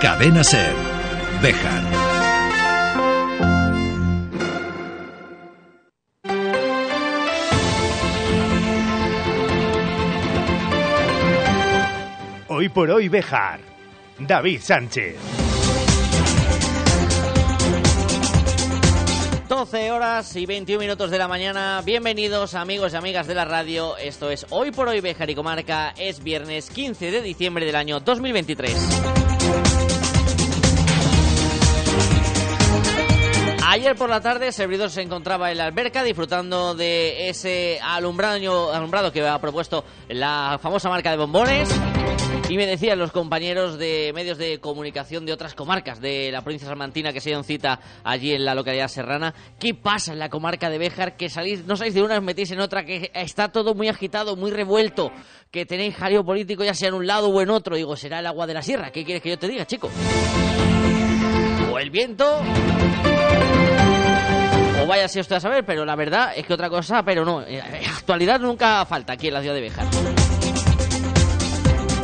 Cadena Ser. Bejar. Hoy por hoy Bejar. David Sánchez. 12 horas y 21 minutos de la mañana. Bienvenidos amigos y amigas de la radio. Esto es Hoy por Hoy Bejar y Comarca. Es viernes 15 de diciembre del año 2023. Ayer por la tarde, Servidor se encontraba en la alberca disfrutando de ese alumbrado, alumbrado que ha propuesto la famosa marca de bombones. Y me decían los compañeros de medios de comunicación de otras comarcas de la provincia salmantina que se dieron cita allí en la localidad serrana. ¿Qué pasa en la comarca de Béjar? Que salís, no salís de una, os metís en otra, que está todo muy agitado, muy revuelto, que tenéis jaleo político ya sea en un lado o en otro. Digo, será el agua de la sierra. ¿Qué quieres que yo te diga, chico? O el viento o vaya si usted a saber, pero la verdad es que otra cosa, pero no, eh, actualidad nunca falta aquí en la ciudad de Béjar.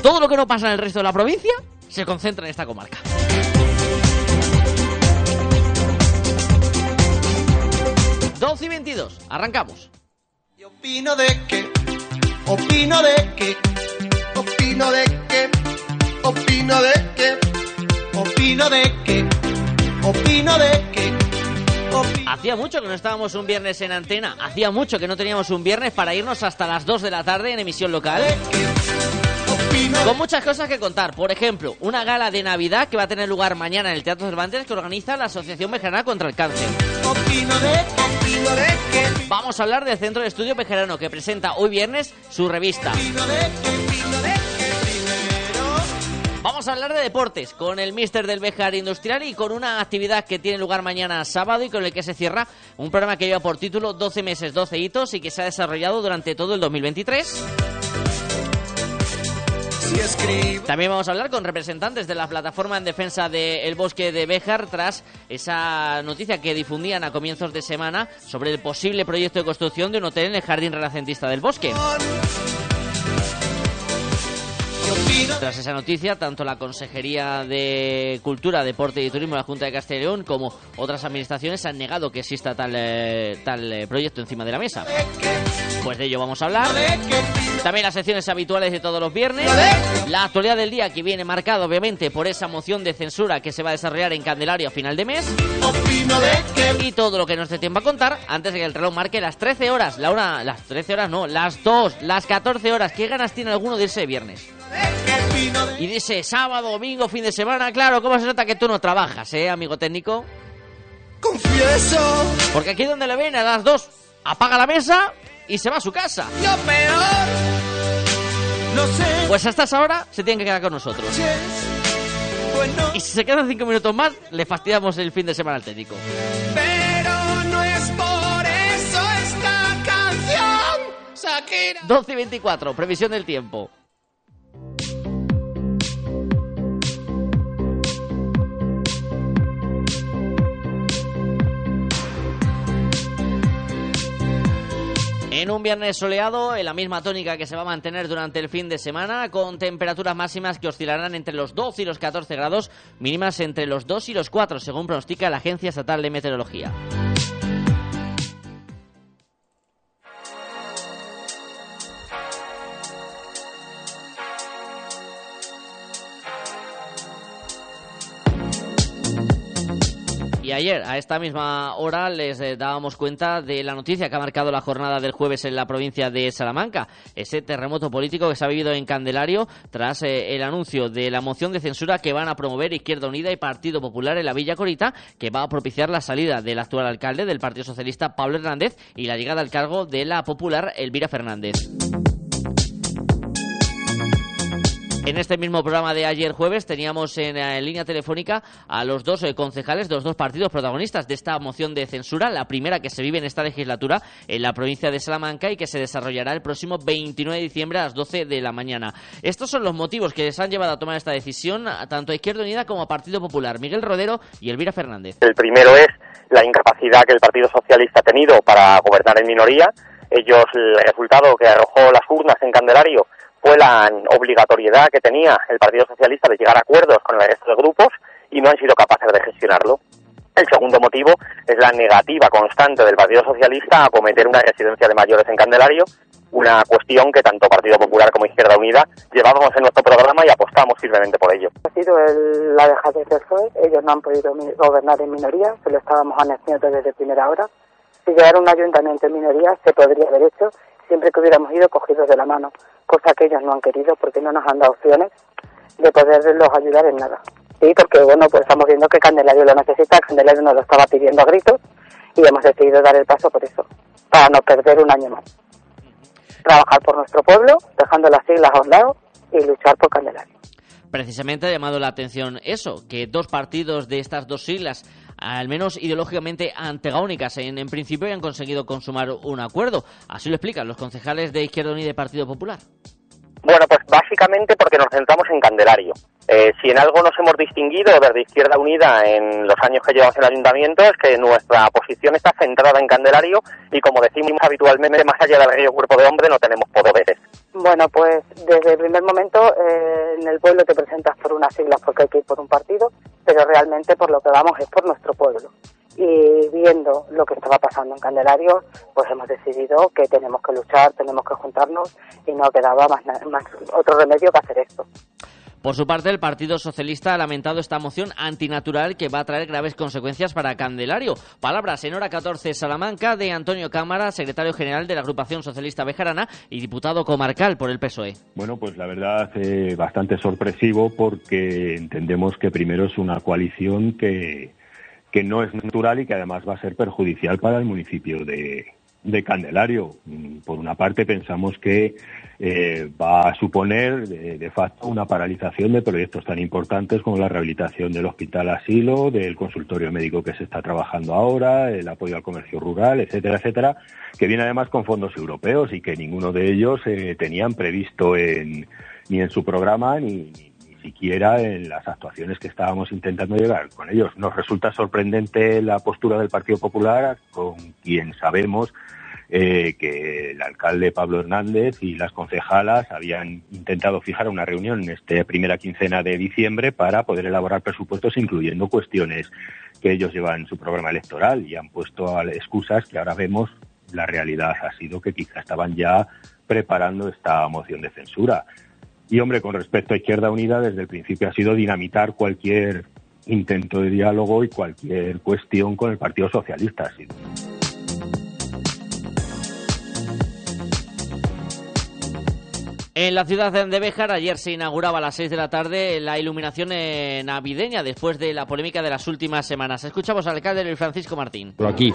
Todo lo que no pasa en el resto de la provincia se concentra en esta comarca. ...12 y 22, arrancamos. Opino de que, opino de que, opino de que, opino de que, opino de que, opino de que. Hacía mucho que no estábamos un viernes en antena, hacía mucho que no teníamos un viernes para irnos hasta las 2 de la tarde en emisión local. Con muchas cosas que contar. Por ejemplo, una gala de Navidad que va a tener lugar mañana en el Teatro Cervantes que organiza la Asociación Bejarana contra el Cáncer. Vamos a hablar del Centro de Estudio Bejarano que presenta hoy viernes su revista. Vamos a hablar de deportes con el Mister del Bejar Industrial y con una actividad que tiene lugar mañana sábado y con el que se cierra un programa que lleva por título 12 meses, 12 hitos y que se ha desarrollado durante todo el 2023. También vamos a hablar con representantes de la plataforma en defensa del bosque de Béjar tras esa noticia que difundían a comienzos de semana sobre el posible proyecto de construcción de un hotel en el jardín renacentista del bosque. Tras esa noticia, tanto la Consejería de Cultura, Deporte y Turismo de la Junta de Castilla y León como otras administraciones han negado que exista tal, eh, tal eh, proyecto encima de la mesa. Pues de ello vamos a hablar. También las secciones habituales de todos los viernes. La actualidad del día que viene marcada obviamente por esa moción de censura que se va a desarrollar en Candelario a final de mes. Y todo lo que nos dé tiempo a contar antes de que el reloj marque las 13 horas. La una, las 13 horas no, las 2, las 14 horas. ¿Qué ganas tiene alguno de ese viernes? Y dice sábado, domingo, fin de semana, claro, ¿cómo se nota que tú no trabajas, eh, amigo técnico? Confieso. Porque aquí donde le ven a las dos, apaga la mesa y se va a su casa. Yo peor. No sé. Pues hasta esa hora se tiene que quedar con nosotros. es bueno, Y si se quedan cinco minutos más, le fastidiamos el fin de semana al técnico. pero no es por eso esta canción. Shakira. 12 y 24, previsión del tiempo. En un viernes soleado, en la misma tónica que se va a mantener durante el fin de semana, con temperaturas máximas que oscilarán entre los 12 y los 14 grados, mínimas entre los 2 y los 4, según pronostica la Agencia Estatal de Meteorología. Y ayer, a esta misma hora, les eh, dábamos cuenta de la noticia que ha marcado la jornada del jueves en la provincia de Salamanca. Ese terremoto político que se ha vivido en Candelario tras eh, el anuncio de la moción de censura que van a promover Izquierda Unida y Partido Popular en la Villa Corita, que va a propiciar la salida del actual alcalde del Partido Socialista, Pablo Hernández, y la llegada al cargo de la popular Elvira Fernández. En este mismo programa de ayer jueves teníamos en, eh, línea telefónica a los dos eh, concejales de los dos partidos protagonistas de esta moción de censura, la primera que se vive en esta legislatura en la provincia de Salamanca y que se desarrollará el próximo 29 de diciembre a las 12 de la mañana. Estos son los motivos que les han llevado a tomar esta decisión tanto a Izquierda Unida como a Partido Popular, Miguel Rodero y Elvira Fernández. El primero es la incapacidad que el Partido Socialista ha tenido para gobernar en minoría. Ellos, el resultado que arrojó las urnas en Candelario fue la obligatoriedad que tenía el Partido Socialista de llegar a acuerdos con el resto de grupos y no han sido capaces de gestionarlo. El segundo motivo es la negativa constante del Partido Socialista a acometer una residencia de mayores en Candelario, una cuestión que tanto Partido Popular como Izquierda Unida llevábamos en nuestro programa y apostamos firmemente por ello. Ha sido el, la dejadez del PSOE, ellos no han podido gobernar en minoría, se lo estábamos anunciando desde primera hora. Si llegara un ayuntamiento en minoría, se podría haber hecho siempre que hubiéramos ido cogidos de la mano, cosa que ellos no han querido porque no nos han dado opciones de poderlos ayudar en nada. Sí, porque bueno, pues estamos viendo que Candelario lo necesita, Candelario nos lo estaba pidiendo a gritos y hemos decidido dar el paso por eso, para no perder un año más. Trabajar por nuestro pueblo, dejando las siglas a un lado y luchar por Candelario. Precisamente ha llamado la atención eso, que dos partidos de estas dos siglas al menos ideológicamente antagónicas en, en principio y han conseguido consumar un acuerdo. Así lo explican los concejales de Izquierda Unida y Partido Popular. Bueno, pues básicamente porque nos centramos en Candelario. Eh, si en algo nos hemos distinguido desde Izquierda Unida en los años que llevamos en el ayuntamiento es que nuestra posición está centrada en Candelario y como decimos habitualmente, más allá del río cuerpo de hombre no tenemos poderes. Bueno, pues desde el primer momento eh, en el pueblo te presentas por unas siglas porque hay que ir por un partido, pero realmente por lo que vamos es por nuestro pueblo. Y viendo lo que estaba pasando en Candelario, pues hemos decidido que tenemos que luchar, tenemos que juntarnos y no quedaba más, más otro remedio que hacer esto. Por su parte, el Partido Socialista ha lamentado esta moción antinatural que va a traer graves consecuencias para Candelario. Palabras en hora 14 Salamanca de Antonio Cámara, secretario general de la Agrupación Socialista Bejarana y diputado comarcal por el PSOE. Bueno, pues la verdad eh, bastante sorpresivo porque entendemos que primero es una coalición que, que no es natural y que además va a ser perjudicial para el municipio de, de Candelario. Por una parte, pensamos que eh, va a suponer de, facto una paralización de proyectos tan importantes como la rehabilitación del hospital asilo, del consultorio médico que se está trabajando ahora, el apoyo al comercio rural, etcétera, etcétera, que viene además con fondos europeos y que ninguno de ellos eh, tenían previsto en, ni en su programa ni, ni siquiera en las actuaciones que estábamos intentando llegar con ellos. Nos resulta sorprendente la postura del Partido Popular, con quien sabemos eh, que el alcalde Pablo Hernández y las concejalas habían intentado fijar una reunión en esta primera quincena de diciembre para poder elaborar presupuestos incluyendo cuestiones que ellos llevan en su programa electoral y han puesto excusas que ahora vemos la realidad ha sido que quizá estaban ya preparando esta moción de censura. Y hombre, con respecto a Izquierda Unida, desde el principio ha sido dinamitar cualquier intento de diálogo y cualquier cuestión con el Partido Socialista. En la ciudad de Béjar ayer se inauguraba a las 6 de la tarde la iluminación navideña después de la polémica de las últimas semanas. Escuchamos al alcalde Francisco Martín. Aquí.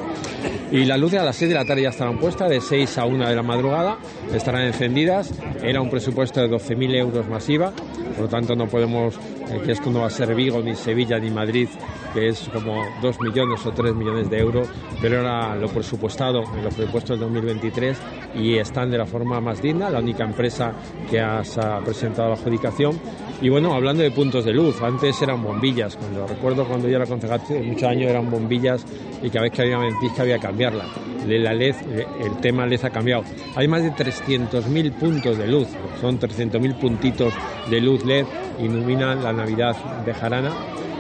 Y las luces a las 6 de la tarde ya estarán puestas, de 6 a 1 de la madrugada, estarán encendidas. Era un presupuesto de 12.000 euros masiva, por lo tanto no podemos, eh, que esto no va a ser Vigo, ni Sevilla, ni Madrid, que es como 2 millones o 3 millones de euros, pero era lo presupuestado en los presupuestos del 2023 y están de la forma más digna. La única empresa que has presentado la adjudicación. Y bueno, hablando de puntos de luz, antes eran bombillas. Cuando recuerdo cuando yo era concejal, muchos años eran bombillas y cada vez que había una ventisca había que cambiarla. La LED, el tema LED ha cambiado. Hay más de 300.000 puntos de luz, son 300.000 puntitos de luz LED, iluminan la Navidad de Jarana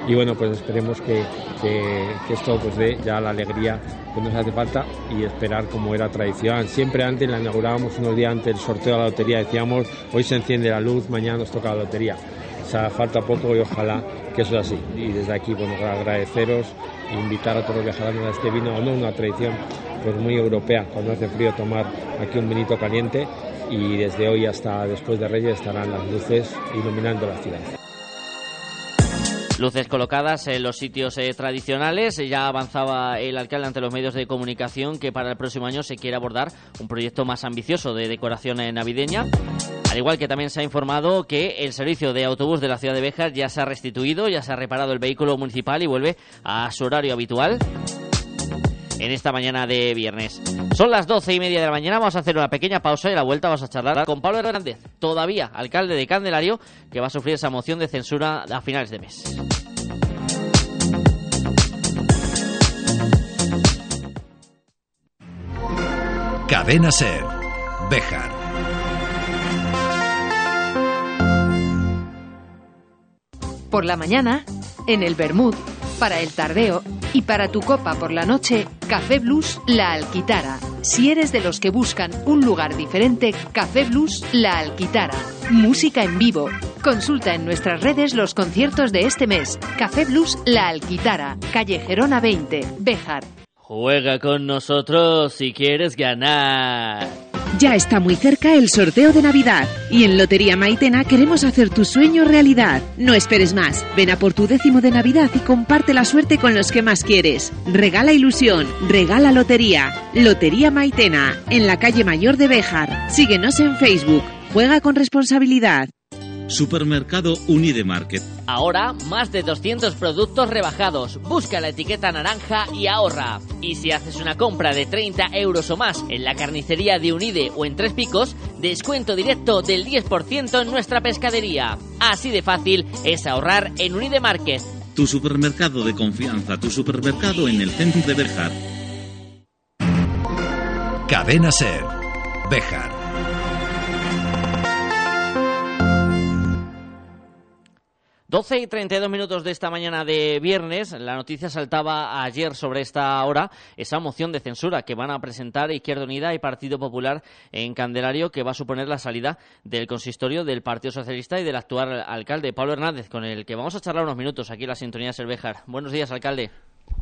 y bueno, pues esperemos que, esto pues dé ya la alegría que nos hace falta y esperar como era tradición. Siempre antes la inaugurábamos unos días antes del sorteo de la lotería, decíamos hoy se enciende la luz, mañana nos toca la lotería. O sea, falta poco y ojalá que eso sea así. Y desde aquí, bueno, agradeceros e invitar a todos los viajeros a este vino, no una tradición pues muy europea, cuando hace frío tomar aquí un vinito caliente y desde hoy hasta después de Reyes estarán las luces iluminando la ciudad. Luces colocadas en los sitios eh, tradicionales. Ya avanzaba el alcalde ante los medios de comunicación que para el próximo año se quiere abordar un proyecto más ambicioso de decoración eh, navideña. Al igual que también se ha informado que el servicio de autobús de la ciudad de Béjar ya se ha restituido, ya se ha reparado el vehículo municipal y vuelve a su horario habitual en esta mañana de viernes. Son las doce y media de la mañana, vamos a hacer una pequeña pausa y a la vuelta vamos a charlar con Pablo Hernández, todavía alcalde de Candelario, que va a sufrir esa moción de censura a finales de mes. Cadena Ser, Béjar. Por la mañana, en el Bermud, para el tardeo y para tu copa por la noche, Café Blues La Alquitara. Si eres de los que buscan un lugar diferente, Café Blues La Alquitara. Música en vivo. Consulta en nuestras redes los conciertos de este mes. Café Blues La Alquitara, calle Gerona 20, Béjar. Juega con nosotros si quieres ganar. Ya está muy cerca el sorteo de Navidad y en Lotería Maitena queremos hacer tu sueño realidad. No esperes más. Ven a por tu décimo de Navidad y comparte la suerte con los que más quieres. Regala ilusión, regala lotería. Lotería Maitena, en la calle Mayor de Béjar. Síguenos en Facebook. Juega con responsabilidad. Supermercado Unidemarket. Ahora, más de 200 productos rebajados. Busca la etiqueta naranja y ahorra. Y si haces una compra de 30 euros o más en la carnicería de Unide o en Tres Picos, descuento directo del 10% en nuestra pescadería. Así de fácil es ahorrar en Unidemarket. Tu supermercado de confianza, tu supermercado en el centro de Bejar. Cadena Ser. Bejar. 12 y 32 minutos de esta mañana de viernes, la noticia saltaba ayer sobre esta hora, esa moción de censura que van a presentar Izquierda Unida y Partido Popular en Candelario, que va a suponer la salida del consistorio del Partido Socialista y del actual alcalde, Pablo Hernández, con el que vamos a charlar unos minutos aquí en la sintonía Cervejar. Buenos días, alcalde.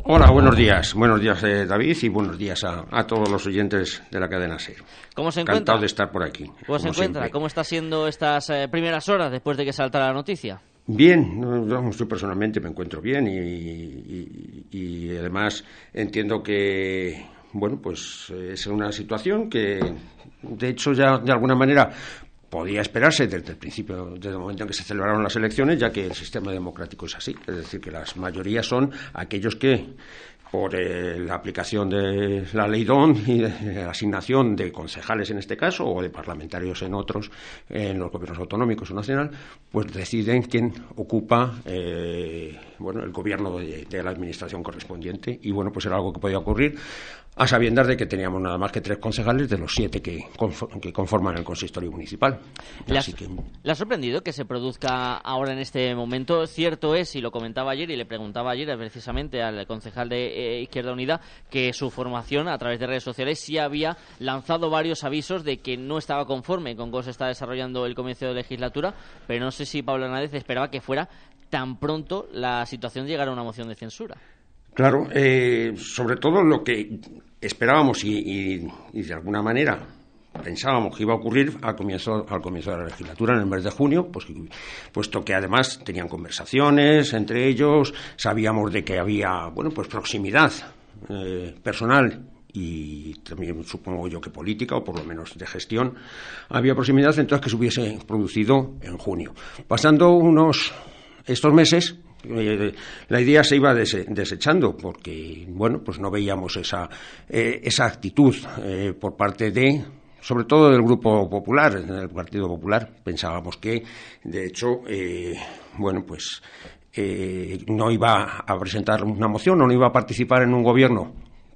Hola, buenos días. Buenos días, eh, David, y buenos días a, a, todos los oyentes de la cadena SER. ¿Cómo se encuentra? Encantado de estar por aquí. ¿Cómo se encuentra? Siempre. ¿Cómo está siendo estas eh, primeras horas después de que saltara la noticia? Bien, yo personalmente me encuentro bien y, y, y, además entiendo que, bueno, pues es una situación que, de hecho, ya de alguna manera podía esperarse desde el principio, desde el momento en que se celebraron las elecciones, ya que el sistema democrático es así, es decir, que las mayorías son aquellos que por eh, la aplicación de la ley DON y de la asignación de concejales en este caso o de parlamentarios en otros, en los gobiernos autonómicos o nacional, pues deciden quién ocupa eh, bueno, el gobierno de, de, la administración correspondiente. Y bueno, pues era algo que podía ocurrir a sabiendas de que teníamos nada más que tres concejales de los siete que, conforman el consistorio municipal. ¿Le, Así que... ¿Le ha sorprendido que se produzca ahora en este momento? Cierto es, y lo comentaba ayer y le preguntaba ayer precisamente al concejal de eh, Izquierda Unida, que su formación a través de redes sociales sí había lanzado varios avisos de que no estaba conforme con cómo se está desarrollando el comienzo de legislatura, pero no sé si Pablo Hernández esperaba que fuera tan pronto la situación llegara a una moción de censura. Claro, eh, sobre todo lo que esperábamos y, y, y, de alguna manera pensábamos que iba a ocurrir al comienzo, al comienzo de la legislatura, en el mes de junio, pues, puesto que además tenían conversaciones entre ellos, sabíamos de que había bueno, pues proximidad eh, personal y también supongo yo que política o por lo menos de gestión había proximidad entonces que se hubiese producido en junio. Pasando unos estos meses eh, la idea se iba dese, desechando porque bueno pues no veíamos esa eh, esa actitud eh, por parte de sobre todo del grupo popular del partido popular. Pensábamos que de hecho bueno pues no iba a presentar una moción o no iba a participar en un gobierno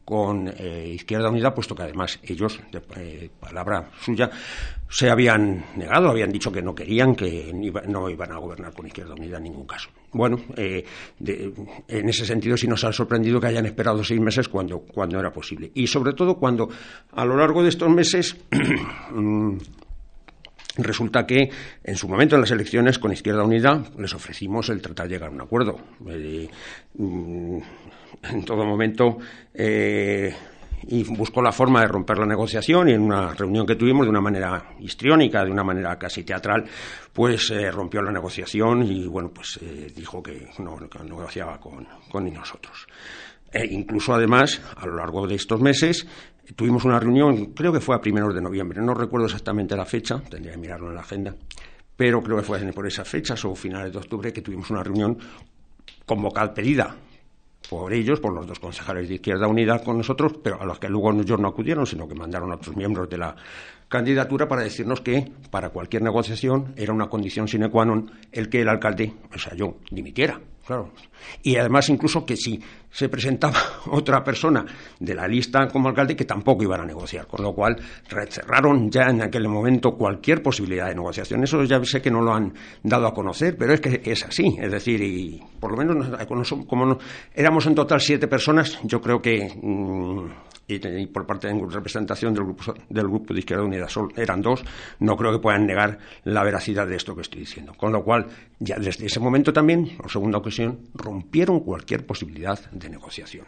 con eh, Izquierda Unida, puesto que además ellos, de eh, palabra suya, se habían negado, habían dicho que no querían, que no iban a gobernar con Izquierda Unida en ningún caso. Bueno, eh, en ese sentido sí nos ha sorprendido que hayan esperado seis meses cuando, cuando era posible. Y sobre todo cuando a lo largo de estos meses Resulta que en su momento en las elecciones con Izquierda Unida les ofrecimos el tratar de llegar a un acuerdo. Eh, en todo momento eh, y buscó la forma de romper la negociación y en una reunión que tuvimos de una manera histriónica, de una manera casi teatral, pues eh, rompió la negociación y bueno, pues eh, dijo que no, negociaba con, con nosotros. E incluso además, a lo largo de estos meses, tuvimos una reunión, creo que fue a primeros de noviembre, no recuerdo exactamente la fecha, tendría que mirarlo en la agenda, pero creo que fue por esas fechas o finales de octubre que tuvimos una reunión convocada, pedida por ellos, por los dos concejales de Izquierda Unida con nosotros, pero a los que luego ellos no acudieron, sino que mandaron a otros miembros de la, candidatura para decirnos que para cualquier negociación era una condición sine qua non el que el alcalde, o sea, yo, dimitiera. Claro. Y además, incluso que si se presentaba otra persona de la lista como alcalde, que tampoco iban a negociar. Con lo cual, cerraron ya en aquel momento cualquier posibilidad de negociación. Eso ya sé que no lo han dado a conocer, pero es que es así. Es decir, y por lo menos, como éramos en total siete personas, yo creo que. Mm, y, por parte de representación del grupo, del grupo de Izquierda Unida eran dos, no creo que puedan negar la veracidad de esto que estoy diciendo. Con lo cual, ya desde ese momento también, por segunda ocasión, rompieron cualquier posibilidad de negociación.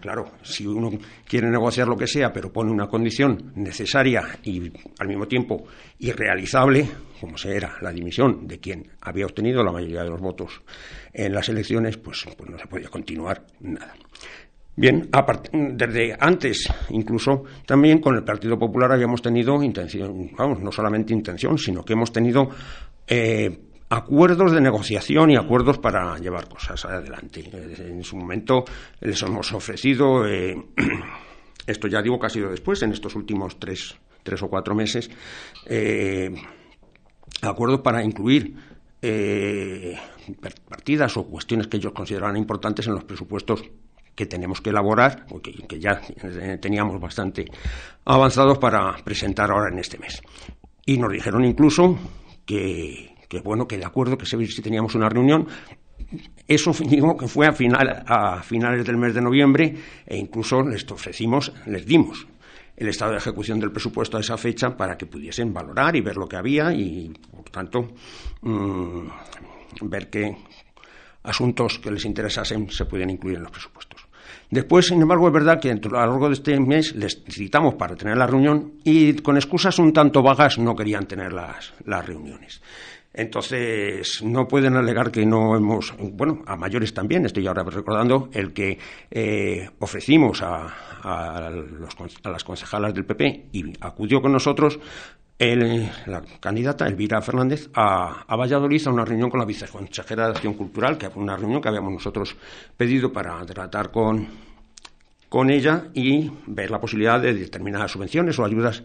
Claro, si uno quiere negociar lo que sea, pero pone una condición necesaria y al mismo tiempo irrealizable, como se era la dimisión de quien había obtenido la mayoría de los votos en las elecciones, pues, pues no se podía continuar nada. Bien, desde antes, incluso también con el Partido Popular habíamos tenido intención, vamos, no solamente intención, sino que hemos tenido eh, acuerdos de negociación y acuerdos para llevar cosas adelante. En su momento les hemos ofrecido, eh, esto ya digo que ha sido después, en estos últimos tres, tres o cuatro meses, eh, acuerdos para incluir partidas o cuestiones que ellos consideraban importantes en los presupuestos que tenemos que elaborar, que, que ya teníamos bastante avanzados para presentar ahora en este mes. Y nos dijeron incluso que, bueno, que de acuerdo, que si teníamos una reunión, eso que fue a, final, a finales del mes de noviembre e incluso les ofrecimos, les dimos el estado de ejecución del presupuesto a esa fecha para que pudiesen valorar y ver lo que había y, por tanto, mm, ver qué asuntos que les interesasen se pueden incluir en los presupuestos. Después, sin embargo, es verdad que a lo largo de este mes les citamos para tener la reunión y con excusas un tanto vagas no querían tener las, reuniones. Entonces, no pueden alegar que no hemos, bueno, a mayores también, estoy ahora recordando, el que eh, ofrecimos a, a, las concejalas del PP y acudió con nosotros la candidata Elvira Fernández a, a, Valladolid a una reunión con la viceconsejera de Acción Cultural, que fue una reunión que habíamos nosotros pedido para tratar con, con ella y ver la posibilidad de determinadas subvenciones o ayudas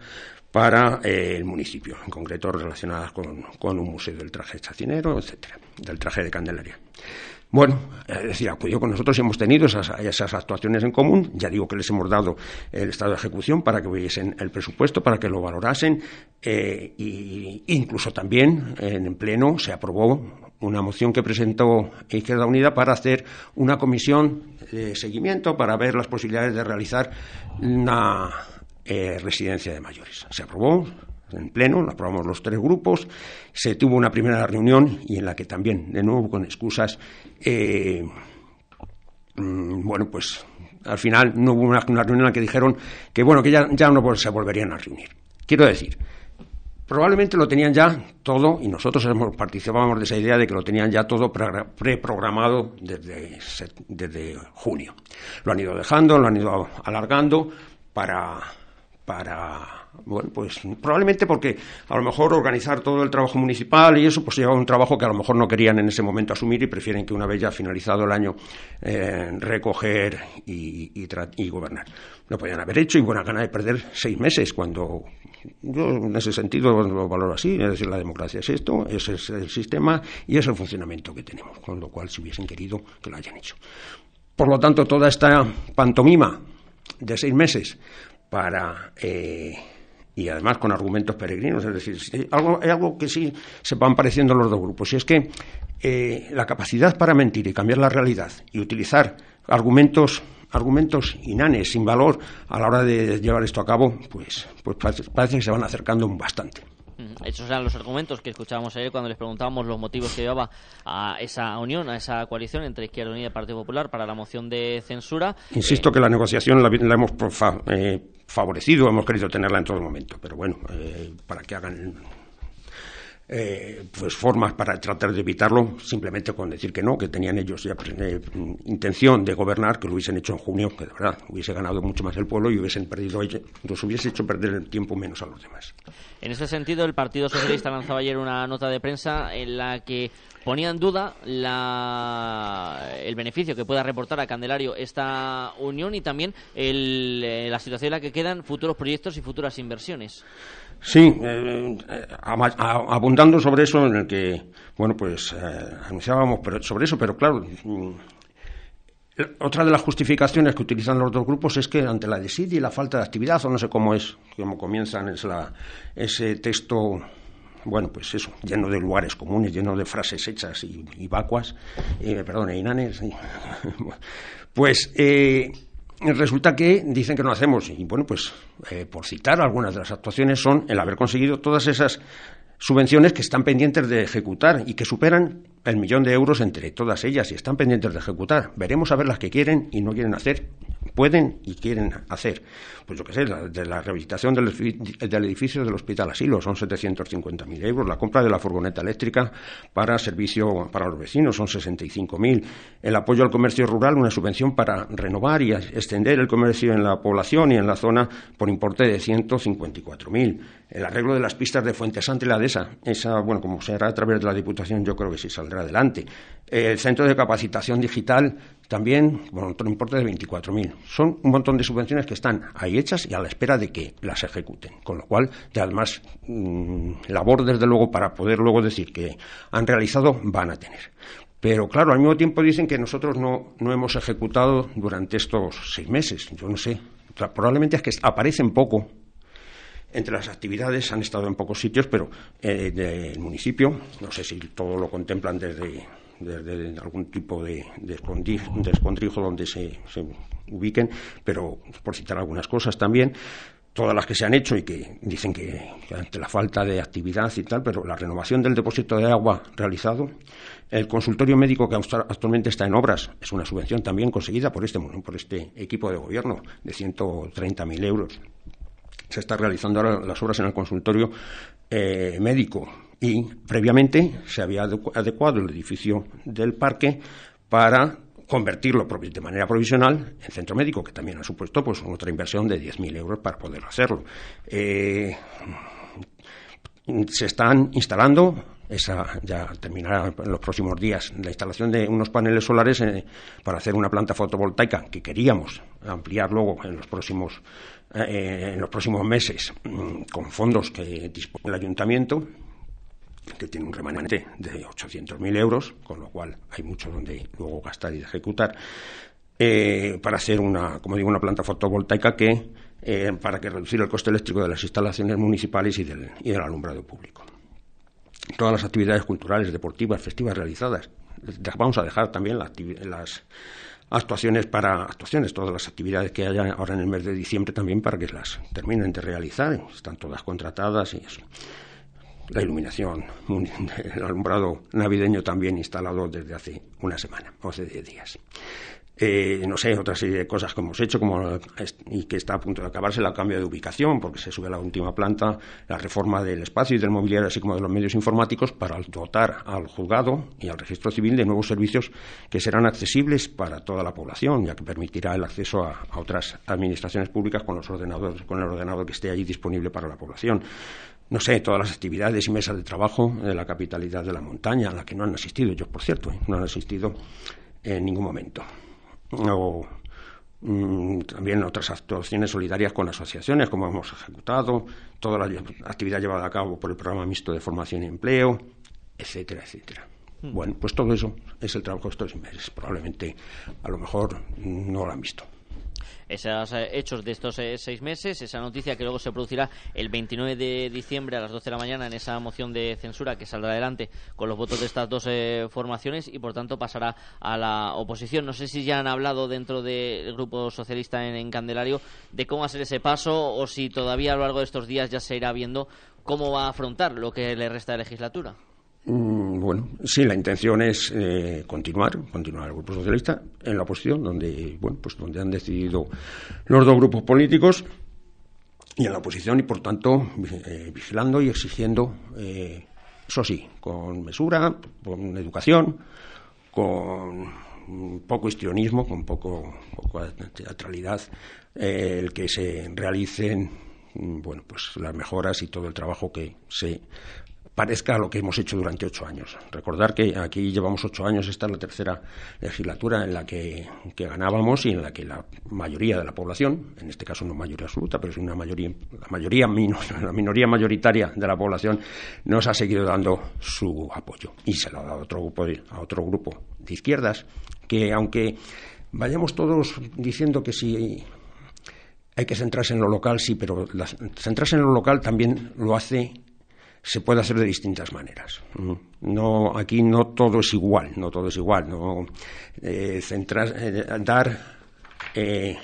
para eh, el municipio, en concreto relacionadas con, con, un museo del traje chacinero, etcétera, del traje de Candelaria. Bueno, es decir, acudió con nosotros y hemos tenido esas, actuaciones en común. Ya digo que les hemos dado el estado de ejecución para que viesen el presupuesto, para que lo valorasen. e incluso también en pleno se aprobó una moción que presentó Izquierda Unida para hacer una comisión de seguimiento para ver las posibilidades de realizar una eh, residencia de mayores. Se aprobó, en pleno, lo aprobamos los tres grupos, se tuvo una primera reunión y en la que también, de nuevo con excusas, eh, mm, bueno, pues al final no hubo una, reunión en la que dijeron que bueno, que ya, ya no se volverían a reunir. Quiero decir, probablemente lo tenían ya todo y nosotros participábamos de esa idea de que lo tenían ya todo preprogramado desde, desde junio. Lo han ido dejando, lo han ido alargando para, para bueno, pues probablemente porque a lo mejor organizar todo el trabajo municipal y eso pues lleva un trabajo que a lo mejor no querían en ese momento asumir y prefieren que una vez ya finalizado el año eh, recoger y, y, gobernar. Lo podían haber hecho y buena gana de perder seis meses cuando yo en ese sentido lo valoro así, es decir, la democracia es esto, ese es el sistema y es el funcionamiento que tenemos, con lo cual si hubiesen querido que lo hayan hecho. Por lo tanto, toda esta pantomima de seis meses para eh, y además con argumentos peregrinos. Es decir, algo, hay algo que sí se van pareciendo los dos grupos, y es que eh, la capacidad para mentir y cambiar la realidad y utilizar argumentos argumentos inanes, sin valor, a la hora de llevar esto a cabo, pues, pues parece que se van acercando bastante. Esos eran los argumentos que escuchábamos ayer cuando les preguntábamos los motivos que llevaba a esa unión, a esa coalición entre Izquierda Unida y Partido Popular para la moción de censura. Insisto que la negociación la, hemos eh, favorecido, hemos querido tenerla en todo momento, pero bueno, eh, para que hagan eh, pues formas para tratar de evitarlo, simplemente con decir que no, que tenían ellos ya eh, intención de gobernar, que lo hubiesen hecho en junio, que de verdad hubiese ganado mucho más el pueblo y hubiesen perdido, nos hubiese hecho perder el tiempo menos a los demás. En ese sentido, el Partido Socialista lanzaba ayer una nota de prensa en la que ponía en duda el beneficio que pueda reportar a Candelario esta unión y también eh, la situación en la que quedan futuros proyectos y futuras inversiones. Sí, eh, abundando sobre eso en el que, bueno, pues anunciábamos sobre eso, pero claro, mm, otra de las justificaciones que utilizan los dos grupos es que ante la desidia y la falta de actividad, o no sé cómo es, cómo comienzan es ese texto, bueno, pues eso, lleno de lugares comunes, lleno de frases hechas y, vacuas, eh, perdón, e inanes, pues eh, resulta que dicen que no hacemos. Y bueno, pues eh, por citar algunas de las actuaciones son el haber conseguido todas esas subvenciones que están pendientes de ejecutar y que superan el millón de euros entre todas ellas y están pendientes de ejecutar. Veremos a ver las que quieren y no quieren hacer, pueden y quieren hacer. Pues yo qué sé, de la rehabilitación del, edificio del Hospital Asilo. Son 750.000 euros, la compra de la furgoneta eléctrica para servicio para los vecinos son 65.000, el apoyo al comercio rural, una subvención para renovar y extender el comercio en la población y en la zona por importe de 154.000 el arreglo de las pistas de Fuente Santa y la Dehesa, esa, bueno, como será a través de la Diputación, yo creo que sí saldrá adelante. El centro de capacitación digital también, bueno, otro importe de 24.000. Son un montón de subvenciones que están ahí hechas y a la espera de que las ejecuten. Con lo cual, además, mm, labor, desde luego, para poder luego decir que han realizado, van a tener. Pero claro, al mismo tiempo dicen que nosotros no, no hemos ejecutado durante estos seis meses. Yo no sé. probablemente es que aparecen poco entre las actividades han estado en pocos sitios, pero eh, del municipio, no sé si todo lo contemplan desde, algún tipo de, de, escondrijo donde se, ubiquen, pero por citar algunas cosas también, todas las que se han hecho y que dicen que, ante la falta de actividad y tal, pero la renovación del depósito de agua realizado, el consultorio médico que actualmente está en obras, es una subvención también conseguida por este, por este equipo de gobierno de 130.000 euros se está realizando ahora las obras en el consultorio eh, médico y previamente se había adecuado el edificio del parque para convertirlo de manera provisional en centro médico, que también ha supuesto pues otra inversión de 10.000 euros para poder hacerlo. Eh, se están instalando, esa ya terminará en los próximos días, la instalación de unos paneles solares eh, para hacer una planta fotovoltaica que queríamos ampliar luego en los próximos eh, en los próximos meses mm, con fondos que dispone el ayuntamiento, que tiene un remanente de 800.000 euros, con lo cual hay mucho donde luego gastar y ejecutar, eh, para hacer una, como digo, una planta fotovoltaica que eh, para que reducir el coste eléctrico de las instalaciones municipales y del, y del alumbrado público. Todas las actividades culturales, deportivas, festivas realizadas. Vamos a dejar también las actuaciones para actuaciones, todas las actividades que haya ahora en el mes de diciembre también para que las terminen de realizar, están todas contratadas y eso. La iluminación, el alumbrado navideño también instalado desde hace una semana, o hace diez días. Eh, no sé, otra serie de cosas que hemos hecho, como y que está a punto de acabarse, el cambio de ubicación, porque se sube a la última planta, la reforma del espacio y del mobiliario, así como de los medios informáticos, para dotar al juzgado y al registro civil de nuevos servicios que serán accesibles para toda la población, ya que permitirá el acceso a, otras administraciones públicas con los ordenadores, con el ordenador que esté allí disponible para la población. No sé, todas las actividades y mesas de trabajo de la capitalidad de la montaña, a la que no han asistido, yo por cierto, no han asistido en ningún momento o mm, también otras actuaciones solidarias con asociaciones, como hemos ejecutado, toda la actividad llevada a cabo por el programa mixto de formación y empleo, etcétera, etcétera. Hmm. Bueno, pues todo eso es el trabajo de estos meses. Probablemente, a lo mejor, no lo han visto esos eh, hechos de estos eh, seis meses, esa noticia que luego se producirá el 29 de diciembre a las 12 de la mañana en esa moción de censura que saldrá adelante con los votos de estas dos eh, formaciones y por tanto pasará a la oposición. No sé si ya han hablado dentro del Grupo Socialista en, Candelario de cómo ser ese paso o si todavía a lo largo de estos días ya se irá viendo cómo va a afrontar lo que le resta de legislatura. Mm, bueno, sí, la intención es eh, continuar, continuar el Grupo Socialista en la oposición, donde, bueno, pues donde han decidido los dos grupos políticos y en la oposición y, por tanto, eh, vigilando y exigiendo, eh, eso sí, con mesura, con educación, con poco histrionismo, con poco, poco teatralidad, el que se realicen bueno, pues las mejoras y todo el trabajo que se parezca lo que hemos hecho durante ocho años. Recordar que aquí llevamos ocho años, esta es la tercera legislatura en la que, ganábamos y en la que la mayoría de la población, en este caso no mayoría absoluta, pero es una mayoría, la mayoría la minoría mayoritaria de la población, nos ha seguido dando su apoyo y se lo ha dado a otro grupo a otro grupo de izquierdas que aunque vayamos todos diciendo que si hay que centrarse en lo local, sí, pero centrarse en lo local también lo hace se puede hacer de distintas maneras. No, aquí no todo es igual, no todo es igual. No, eh, centrar, eh, dar eh,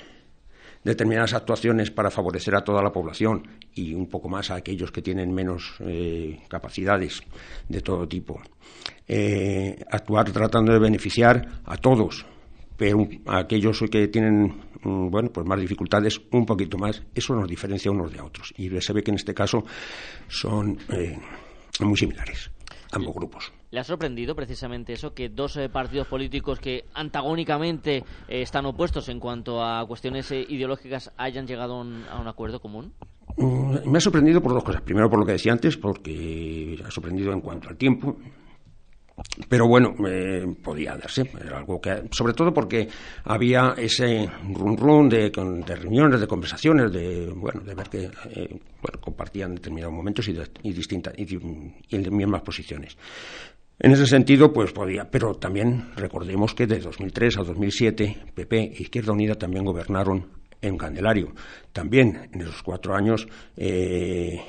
determinadas actuaciones para favorecer a toda la población y un poco más a aquellos que tienen menos capacidades de todo tipo. actuar tratando de beneficiar a todos, pero aquellos que tienen mm, bueno pues más dificultades un poquito más eso nos diferencia unos de otros y se ve que en este caso son eh, muy similares ambos grupos ¿Le ha sorprendido precisamente eso, que dos eh, partidos políticos que antagónicamente eh, están opuestos en cuanto a cuestiones ideológicas hayan llegado a un acuerdo común? Mm, me ha sorprendido por dos cosas. Primero, por lo que decía antes, porque ha sorprendido en cuanto al tiempo. Pero bueno, eh, podía darse, era algo que, sobre todo porque había ese run run de, de reuniones, de conversaciones, de bueno, de ver que eh, compartían determinados momentos y, y distintas y, y en mismas posiciones. En ese sentido, pues podía, pero también recordemos que de 2003 a 2007 PP e Izquierda Unida también gobernaron en Candelario. También en esos cuatro años eh,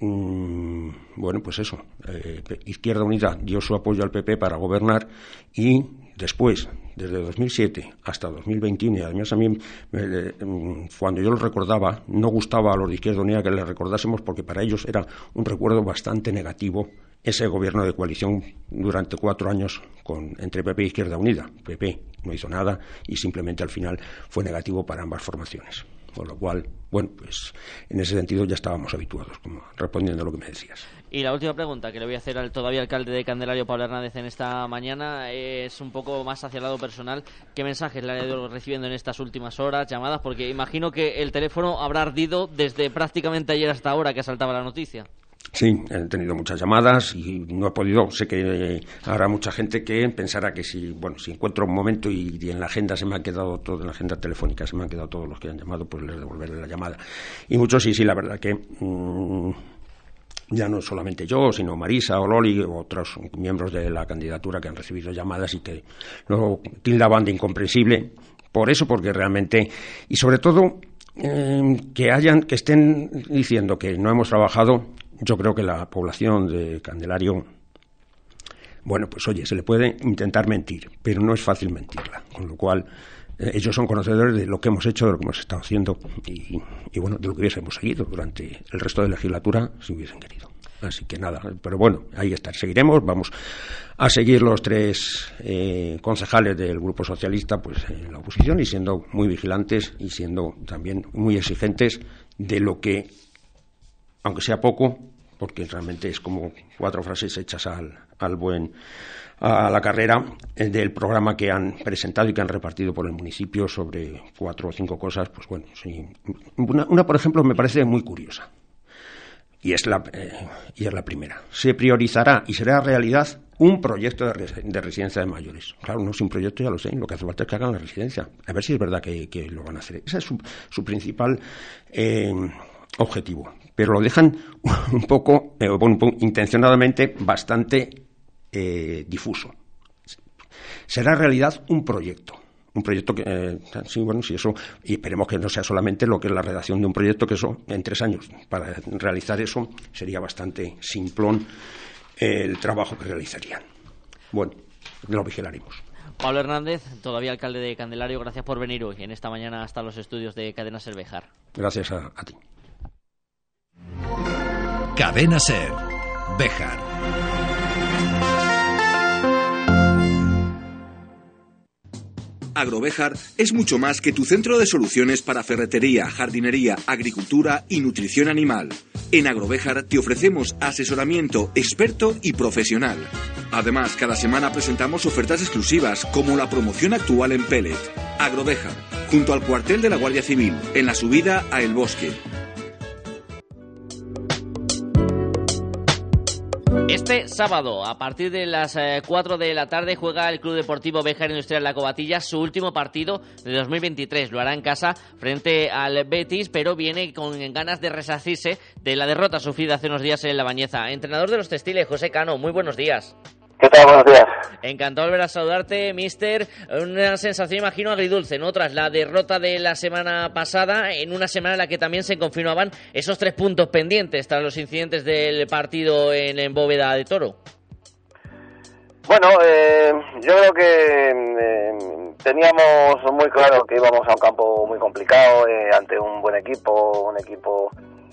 bueno, pues eso, eh, Izquierda Unida dio su apoyo al PP para gobernar y después, desde 2007 hasta 2021, y además a mí, mm, cuando yo lo recordaba, no gustaba a los de Izquierda Unida que les recordásemos porque para ellos era un recuerdo bastante negativo ese gobierno de coalición durante cuatro años con, entre PP e Izquierda Unida. PP no hizo nada y simplemente al final fue negativo para ambas formaciones. Con lo cual, bueno, pues en ese sentido ya estábamos habituados, como respondiendo a lo que me decías. Y la última pregunta que le voy a hacer al todavía alcalde de Candelario, Pablo Hernández, en esta mañana es un poco más hacia el lado personal. ¿Qué mensajes le ha ido recibiendo en estas últimas horas, llamadas? Porque imagino que el teléfono habrá ardido desde prácticamente ayer hasta ahora que saltaba la noticia. Sí, he tenido muchas llamadas y no he podido. Sé que habrá mucha gente que pensará que si, bueno, si encuentro un momento y, en la agenda se me han quedado todo, en la agenda telefónica se me han quedado todos los que han llamado, pues les devolveré la llamada. Y muchos sí, sí, la verdad que mm, ya no solamente yo, sino Marisa o Loli u otros miembros de la candidatura que han recibido llamadas y que lo tildaban de incomprensible. Por eso, porque realmente, y sobre todo, eh, que hayan, que estén diciendo que no hemos trabajado yo creo que la población de Candelario, bueno, pues oye, se le puede intentar mentir, pero no es fácil mentirla, con lo cual eh, ellos son conocedores de lo que hemos hecho, de lo que hemos estado haciendo y, bueno, de lo que hubiésemos seguido durante el resto de la legislatura si hubiesen querido. Así que nada, pero bueno, ahí está, seguiremos, vamos a seguir los tres eh, concejales del Grupo Socialista pues en la oposición y siendo muy vigilantes y siendo también muy exigentes de lo que aunque sea poco, porque realmente es como cuatro frases hechas al, buen a la carrera eh, del programa que han presentado y que han repartido por el municipio sobre cuatro o cinco cosas, pues bueno, sí. Una, por ejemplo, me parece muy curiosa. Y es, la, eh, y es la primera. Se priorizará y será realidad un proyecto de, residencia de mayores. Claro, no es un proyecto, ya lo sé, lo que hace falta es que hagan la residencia. A ver si es verdad que, lo van a hacer. Ese es su, principal eh, objetivo pero lo dejan un poco, eh, intencionadamente, bastante eh, difuso. Será en realidad un proyecto. Un proyecto que, eh, sí, bueno, sí, eso, y esperemos que no sea solamente lo que es la redacción de un proyecto, que eso, en tres años, para realizar eso, sería bastante simplón el trabajo que realizarían. Bueno, lo vigilaremos. Pablo Hernández, todavía alcalde de Candelario, gracias por venir hoy en esta mañana hasta los estudios de Cadena Cervejar. Gracias a ti. Cadena Ser. Bejar. Agrovejar es mucho más que tu centro de soluciones para ferretería, jardinería, agricultura y nutrición animal. En Agrovejar te ofrecemos asesoramiento experto y profesional. Además, cada semana presentamos ofertas exclusivas como la promoción actual en Pellet. Agrovejar, junto al cuartel de la Guardia Civil, en la subida a El Bosque. Este sábado, a partir de las 4 eh, de la tarde, juega el Club Deportivo Bejar Industrial La Cobatilla su último partido de 2023. Lo hará en casa frente al Betis, pero viene con ganas de resacirse de la derrota sufrida hace unos días en La Bañeza. Entrenador de los textiles, José Cano, muy buenos días. ¿Qué tal? Buenos días. Encantado de volver a saludarte, mister. Una sensación, imagino, agridulce, ¿no? Tras la derrota de la semana pasada, en una semana en la que también se confirmaban esos tres puntos pendientes tras los incidentes del partido en, en Bóveda de Toro. Bueno, eh, yo creo que eh, teníamos muy claro que íbamos a un campo muy complicado eh, ante un buen equipo, un equipo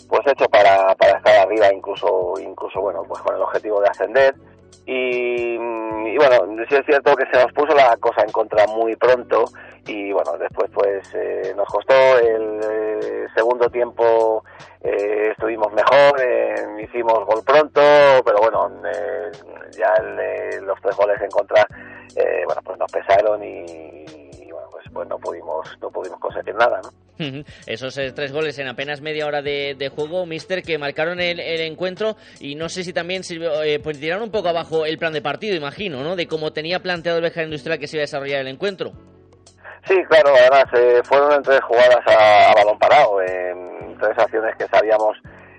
pues hecho para, para estar arriba, incluso, incluso bueno, pues con el objetivo de ascender y, bueno, sí es cierto que se nos puso la cosa en contra muy pronto y bueno, después pues eh, nos costó el eh, segundo tiempo eh, estuvimos mejor, hicimos gol pronto, pero bueno, ya los tres goles en contra, bueno, pues nos pesaron y, bueno, pues, pues no pudimos no pudimos conseguir nada, ¿no? Esos eh, tres goles en apenas media hora de, juego, Mister, que marcaron el, encuentro y no sé si también sirvió, eh, pues tiraron un poco abajo el plan de partido, imagino, ¿no? De cómo tenía planteado el Bejar Industrial que se iba a desarrollar el encuentro. Sí, claro, además eh, fueron en tres jugadas a, balón parado, en tres acciones que sabíamos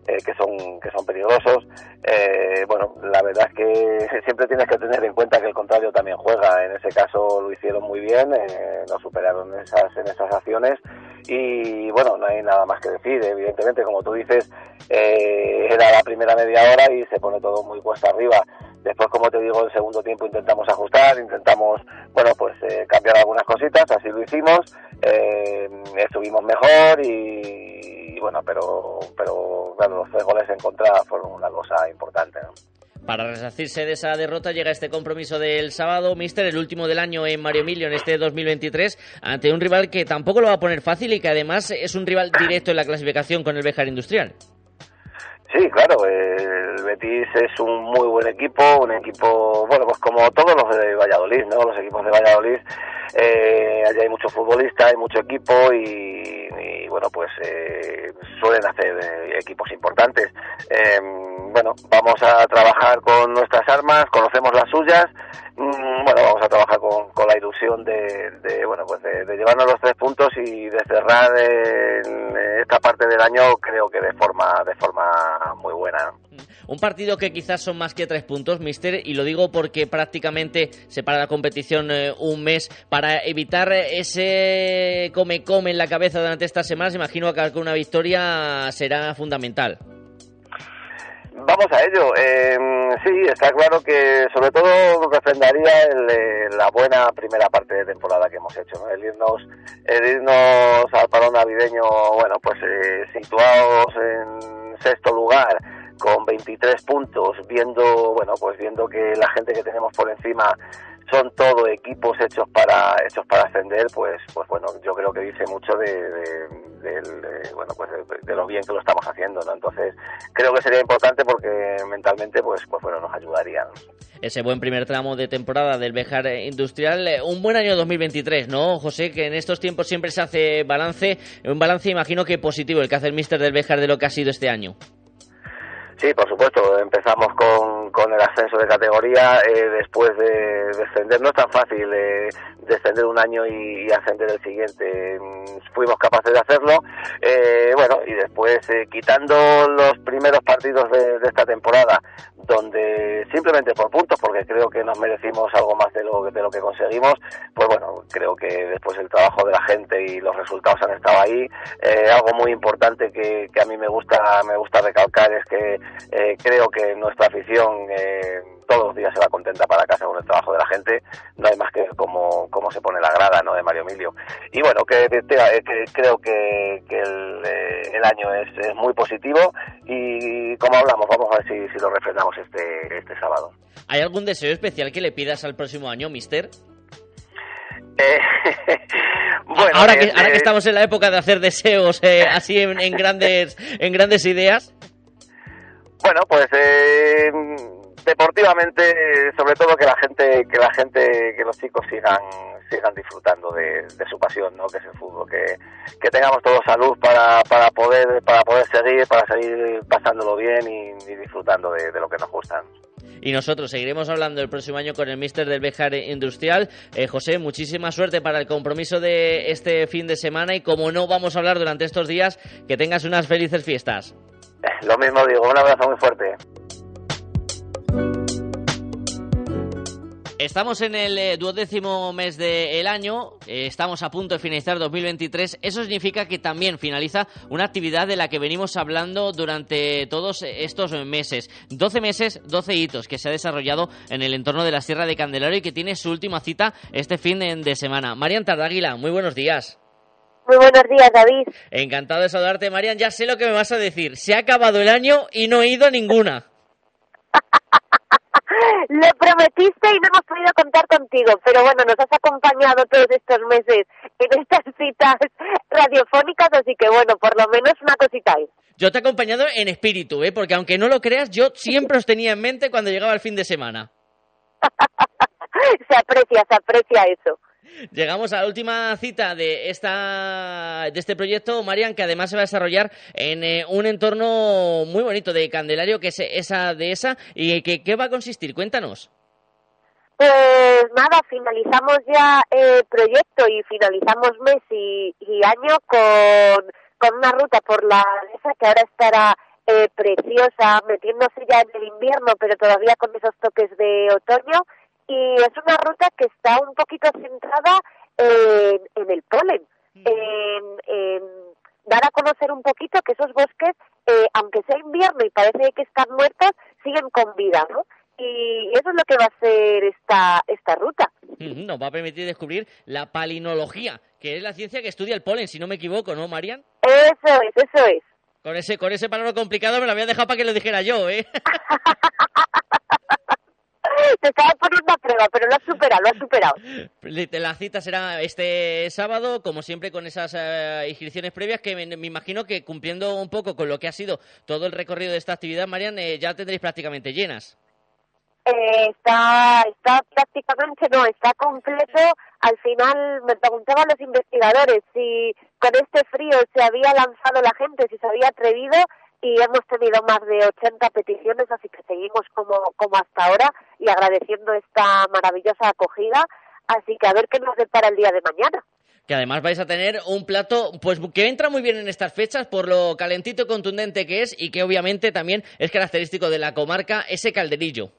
eh, que son que son peligrosos. Eh, bueno, la verdad es que siempre tienes que tener en cuenta que el contrario también juega. En ese caso lo hicieron muy bien, eh, nos superaron esas en esas acciones y bueno, no hay nada más que decir. Evidentemente, como tú dices, era la primera media hora y se pone todo muy cuesta arriba. Después, como te digo, el segundo tiempo intentamos ajustar, intentamos, bueno, pues cambiar algunas cositas, así lo hicimos, estuvimos mejor y, y bueno, pero, pero claro, los tres goles en contra fueron una cosa importante. Para resarcirse de esa derrota llega este compromiso del sábado, Mister, el último del año en Mario Emilio en este 2023, ante un rival que tampoco lo va a poner fácil y que además es un rival directo en la clasificación con el Bejar Industrial. Sí, claro, el Betis es un muy buen equipo, un equipo, bueno, pues como todos los de Valladolid, ¿no? Los equipos de Valladolid, eh, allá hay mucho futbolista, hay mucho equipo y, bueno, pues eh, suelen hacer eh, equipos importantes. Em, bueno, vamos a trabajar con nuestras armas, conocemos las suyas, mm, bueno, vamos a trabajar con, con la ilusión de, bueno, pues de, llevarnos los tres puntos y de cerrar en esta parte del año, creo que de forma, de forma muy buena. Un partido que quizás son más que tres puntos, Mister, y lo digo porque prácticamente se para la competición eh, un mes para evitar ese come-come en la cabeza durante estas semanas. Imagino que una victoria será fundamental. Vamos a ello. Eh, sí, está claro que sobre todo refrendaría el, eh, la buena primera parte de temporada que hemos hecho. El, irnos, el irnos al parón navideño, bueno, pues eh, situados en sexto lugar con 23 puntos, viendo, bueno, pues viendo que la gente que tenemos por encima son todo equipos hechos para hechos para ascender, pues pues bueno, yo creo que dice mucho de, bueno, pues de, lo bien que lo estamos haciendo, ¿no? Entonces, creo que sería importante porque mentalmente pues pues bueno, nos ayudaría. Ese buen primer tramo de temporada del Bejar Industrial, eh, un buen año 2023, ¿no, José? Que en estos tiempos siempre se hace balance, un balance imagino que positivo el que hace el Mister del Bejar de lo que ha sido este año. Sí, por supuesto. Empezamos con, con el ascenso de categoría. Eh, después de descender, no es tan fácil eh, descender un año y, ascender el siguiente. Mm, fuimos capaces de hacerlo. Eh, bueno, y después, eh, quitando los primeros partidos de, de, esta temporada, donde simplemente por puntos, porque creo que nos merecimos algo más de lo, de lo que conseguimos, pues bueno, creo que después el trabajo de la gente y los resultados han estado ahí. algo muy importante que, que a mí me gusta, me gusta recalcar es que eh, creo que nuestra afición eh, todos los días se va contenta para casa con el trabajo de la gente. No hay más que cómo, cómo se pone la grada ¿no? de Mario Emilio. Y bueno, que, eh, creo que, el, año es, muy positivo y como hablamos, vamos a ver si, si lo refrendamos este, este sábado. ¿Hay algún deseo especial que le pidas al próximo año, mister? bueno, ahora que, ahora que estamos en la época de hacer deseos así en, en, grandes en grandes ideas bueno, pues eh, deportivamente, sobre todo que la gente, que la gente, que los chicos sigan, sigan disfrutando de, su pasión, ¿no? Que es el fútbol, que, que tengamos todos salud para, para poder, para poder seguir, para seguir pasándolo bien y, disfrutando de, lo que nos gustan. y nosotros seguiremos hablando el próximo año con el Mister del Bejar Industrial. Eh, José, muchísima suerte para el compromiso de este fin de semana y como no vamos a hablar durante estos días, que tengas unas felices fiestas. Lo mismo digo, un abrazo muy fuerte. Estamos en el eh, duodécimo mes del año, eh, estamos a punto de finalizar 2023. Eso significa que también finaliza una actividad de la que venimos hablando durante todos estos meses. 12 meses, 12 hitos que se ha desarrollado en el entorno de la Sierra de Candelario y que tiene su última cita este fin de, de semana. Marian Tardáguila, muy buenos días. Muy buenos días, David. Encantado de saludarte, Marian. Ya sé lo que me vas a decir. Se ha acabado el año y no he ido a ninguna. Lo prometiste y no hemos podido contar contigo, pero bueno, nos has acompañado todos estos meses en estas citas radiofónicas, así que bueno, por lo menos una cosita ahí. Yo te he acompañado en espíritu, ¿eh? porque aunque no lo creas, yo siempre os tenía en mente cuando llegaba el fin de semana. se aprecia, se aprecia eso. Llegamos a la última cita de esta de este proyecto, Marian, que además se va a desarrollar en eh, un entorno muy bonito de Candelario, que es esa de esa, y que qué va a consistir. Cuéntanos. Pues nada, finalizamos ya el proyecto y finalizamos mes y, año con, con una ruta por la esa que ahora estará eh, preciosa, metiéndose ya en el invierno, pero todavía con esos toques de otoño y es una ruta que está un poquito centrada en, en el polen, en, dar a conocer un poquito que esos bosques, eh, aunque sea invierno y parece que están muertos, siguen con vida, ¿no? Y eso es lo que va a ser esta, esta ruta. Nos va a permitir descubrir la palinología, que es la ciencia que estudia el polen, si no me equivoco, ¿no, Marian? Eso es, eso es. Con ese, con ese palabra complicado me lo había dejado para que lo dijera yo, ¿eh? Te estaba poniendo a prueba, pero lo has superado, lo has superado. La cita será este sábado, como siempre, con esas eh, inscripciones previas que me, imagino que cumpliendo un poco con lo que ha sido todo el recorrido de esta actividad, Marian, eh, ya tendréis prácticamente llenas. Eh, está, está prácticamente, no, está completo. Al final me preguntaban los investigadores si con este frío se había lanzado la gente, si se había atrevido y hemos tenido más de 80 peticiones, así que seguimos como, como hasta ahora y agradeciendo esta maravillosa acogida. Así que a ver qué nos depara el día de mañana que además vais a tener un plato pues que entra muy bien en estas fechas por lo calentito y contundente que es y que obviamente también es característico de la comarca ese calderillo.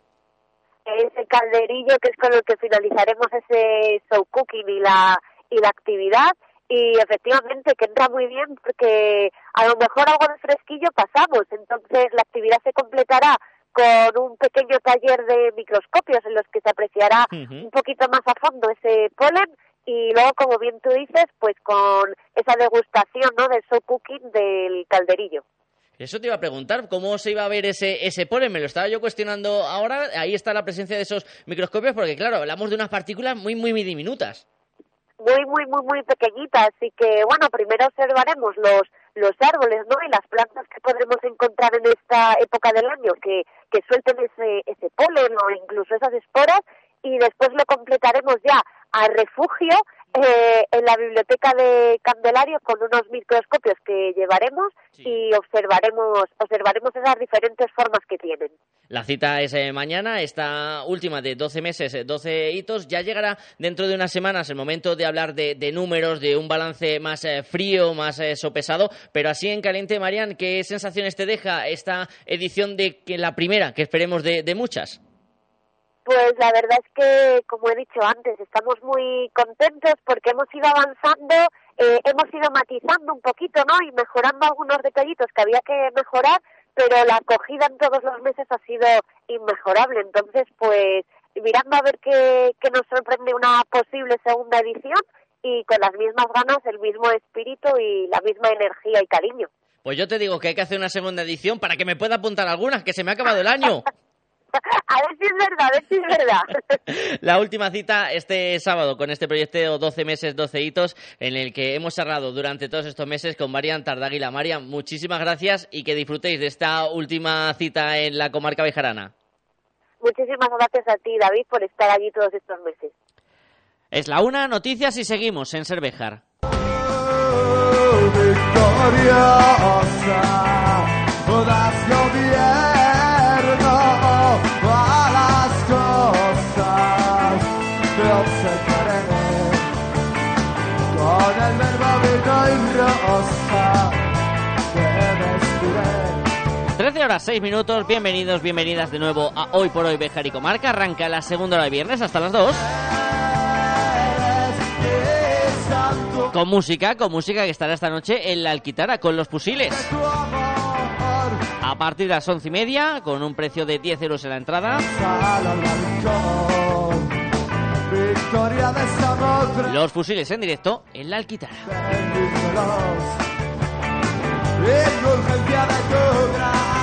Ese calderillo que es con el que finalizaremos ese show cooking y la y la actividad y efectivamente que entra muy bien porque a lo mejor algo de fresquillo pasamos, entonces la actividad se completará con un pequeño taller de microscopios en los que se apreciará un poquito más a fondo ese polen y luego, como bien tú dices, pues con esa degustación ¿no? del show cooking del calderillo. Eso te iba a preguntar, ¿cómo se iba a ver ese, ese polen? Me lo estaba yo cuestionando ahora. Ahí está la presencia de esos microscopios, porque claro, hablamos de unas partículas muy, muy, muy diminutas muy, muy, muy, muy pequeñita. Así que, bueno, primero observaremos los, los árboles, ¿no? Y las plantas que podremos encontrar en esta época del año que, que suelten ese, ese polen o incluso esas esporas. Y después lo completaremos ya a refugio eh, en la biblioteca de Candelario con unos microscopios que llevaremos y observaremos observaremos esas diferentes formas que tienen. La cita es eh, mañana, esta última de 12 meses, 12 eh, hitos. Ya llegará dentro de unas semanas el momento de hablar de, números, de un balance más frío, más sopesado. Pero así en caliente, Marian, ¿qué sensaciones te deja esta edición de que la primera, que esperemos de muchas? Pues la verdad es que, como he dicho antes, estamos muy contentos porque hemos ido avanzando, eh, hemos ido matizando un poquito, ¿no? Y mejorando algunos detallitos que había que mejorar, pero la acogida en todos los meses ha sido inmejorable. Entonces, pues, mirando a ver qué, qué nos sorprende una posible segunda edición y con las mismas ganas, el mismo espíritu y la misma energía y cariño. Pues yo te digo que hay que hacer una segunda edición para que me pueda apuntar algunas, que se me ha acabado el año. A ver si es verdad, a ver si es verdad. La última cita este sábado con este proyecto 12 meses, 12 hitos, en el que hemos cerrado durante todos estos meses con Marian Tardáguila. Marian, muchísimas gracias y que disfrutéis de esta última cita en la comarca bejarana. Muchísimas gracias a ti, David, por estar allí todos estos meses. Es la una, noticias y seguimos en Cervejar. Oh, 13 horas 6 minutos, bienvenidos, bienvenidas de nuevo a Hoy por Hoy Bejar y Comarca. Arranca la segunda hora de viernes hasta las 2. Con música, con música que estará esta noche en la Alquitara con los fusiles. A partir de las once y media, con un precio de 10 euros en la entrada. Los fusiles en directo en la Alquitara. Indulgencia de tu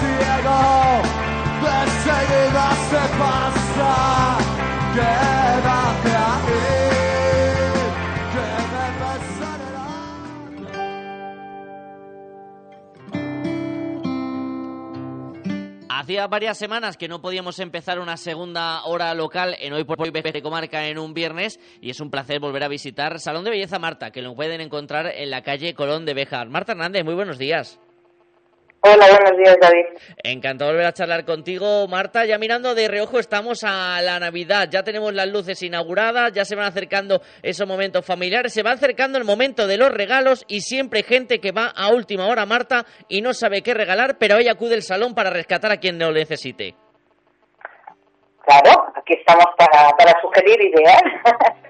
ciego. De seguida se pasa. Quédate Hacía varias semanas que no podíamos empezar una segunda hora local en Hoy por Hoy de Comarca en un viernes y es un placer volver a visitar Salón de Belleza Marta, que lo pueden encontrar en la calle Colón de Béjar. Marta Hernández, muy buenos días. Hola, buenos días, David. Encantado de volver a charlar contigo, Marta. Ya mirando de reojo estamos a la Navidad, ya tenemos las luces inauguradas, ya se van acercando esos momentos familiares, se va acercando el momento de los regalos y siempre hay gente que va a última hora, Marta, y no sabe qué regalar, pero ahí acude el salón para rescatar a quien lo necesite. Claro, aquí estamos para, para sugerir ideas.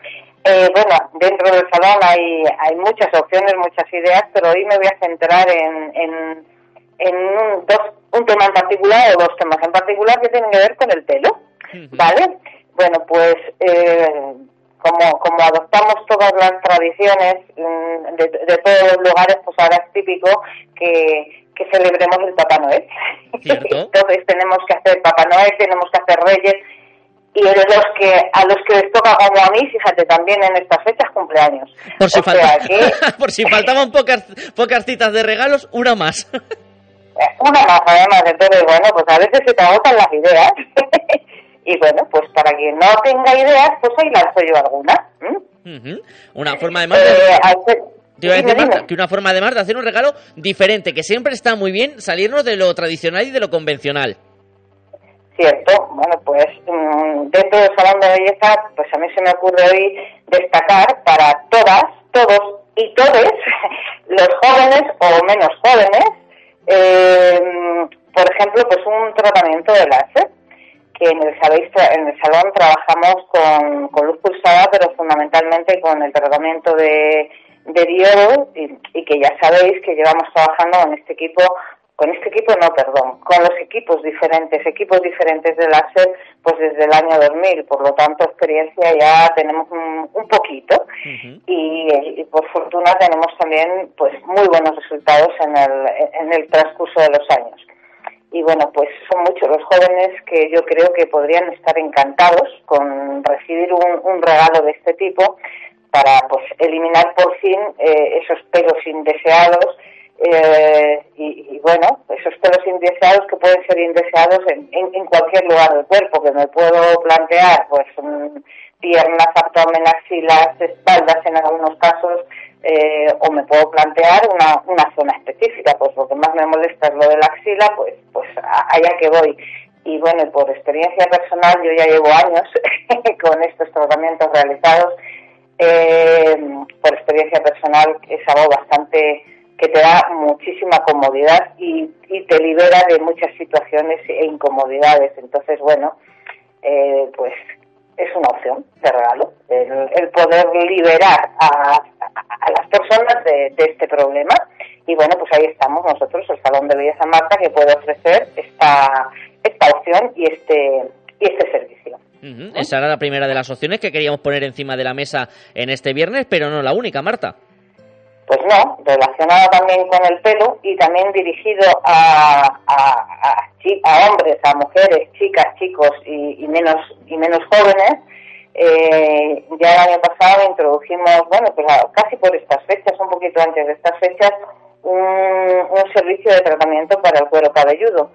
Eh, bueno, dentro del salón hay, hay muchas opciones, muchas ideas, pero hoy me voy a centrar en, en, en un, dos, un tema en particular o dos temas en particular que tienen que ver con el pelo, ¿vale? Bueno, pues eh, como, como adoptamos todas las tradiciones mm, de, de todos los lugares, pues ahora es típico que, que celebremos el Papá Noel. Entonces tenemos que hacer Papá Noel, tenemos que hacer Reyes y de los que a los que les toca como a mí, fíjate, también en estas fechas cumpleaños. Por si, O sea falta- que- por si faltaban pocas, pocas citas de regalos, una más. Una más, además, entonces, bueno, pues a veces se te agotan las ideas. y bueno, pues para quien no tenga ideas, pues ahí lanzo yo alguna. ¿m? Ujú. Una forma además de... Eh, hacer- Te iba a dime, decir, Marta, dime. que una forma además de hacer un regalo diferente, que siempre está muy bien salirnos de lo tradicional y de lo convencional. Cierto, bueno, pues mm, dentro del salón de belleza, pues a mí se me ocurre hoy destacar para todas, todos y todes, los jóvenes o menos jóvenes, eh, por ejemplo, pues un tratamiento de láser, que en el, sabéis, en el salón trabajamos con, con luz pulsada, pero fundamentalmente con el tratamiento de, de diodo y, y que ya sabéis que llevamos trabajando en este equipo con este equipo no, perdón, con los equipos diferentes, equipos diferentes de láser, pues desde el año 2000, por lo tanto experiencia ya tenemos un, un poquito. Y, y por fortuna tenemos también pues muy buenos resultados en el, en el transcurso de los años. Y bueno, pues son muchos los jóvenes que yo creo que podrían estar encantados con recibir un, un regalo de este tipo para pues eliminar por fin eh, esos pelos indeseados eh, y, bueno, esos pelos indeseados que pueden ser indeseados en, en, cualquier lugar del cuerpo, que me puedo plantear, pues mm, piernas, abdomen, axilas, espaldas en algunos casos, eh, o me puedo plantear una, una zona específica, pues lo que más me molesta es lo de la axila, pues, pues allá que voy. Y bueno, por experiencia personal, yo ya llevo años con estos tratamientos realizados, eh, por experiencia personal es algo bastante que te da muchísima comodidad y, y te libera de muchas situaciones e incomodidades. Entonces, bueno, eh, pues es una opción de regalo, el, el poder liberar a, a- a las personas de, de este problema. Y bueno, pues ahí estamos nosotros, el Salón de Belleza Marta, que puede ofrecer esta, esta opción y este, y este servicio. Ujú. Esa era la primera de las opciones que queríamos poner encima de la mesa en este viernes, pero no la única, Marta. Pues no, relacionado también con el pelo y también dirigido a, a, a hombres, a mujeres, chicas, chicos y, y menos y menos jóvenes. Eh, ya el año pasado introdujimos, bueno, pues casi por estas fechas, un poquito antes de estas fechas, un, un servicio de tratamiento para el cuero cabelludo.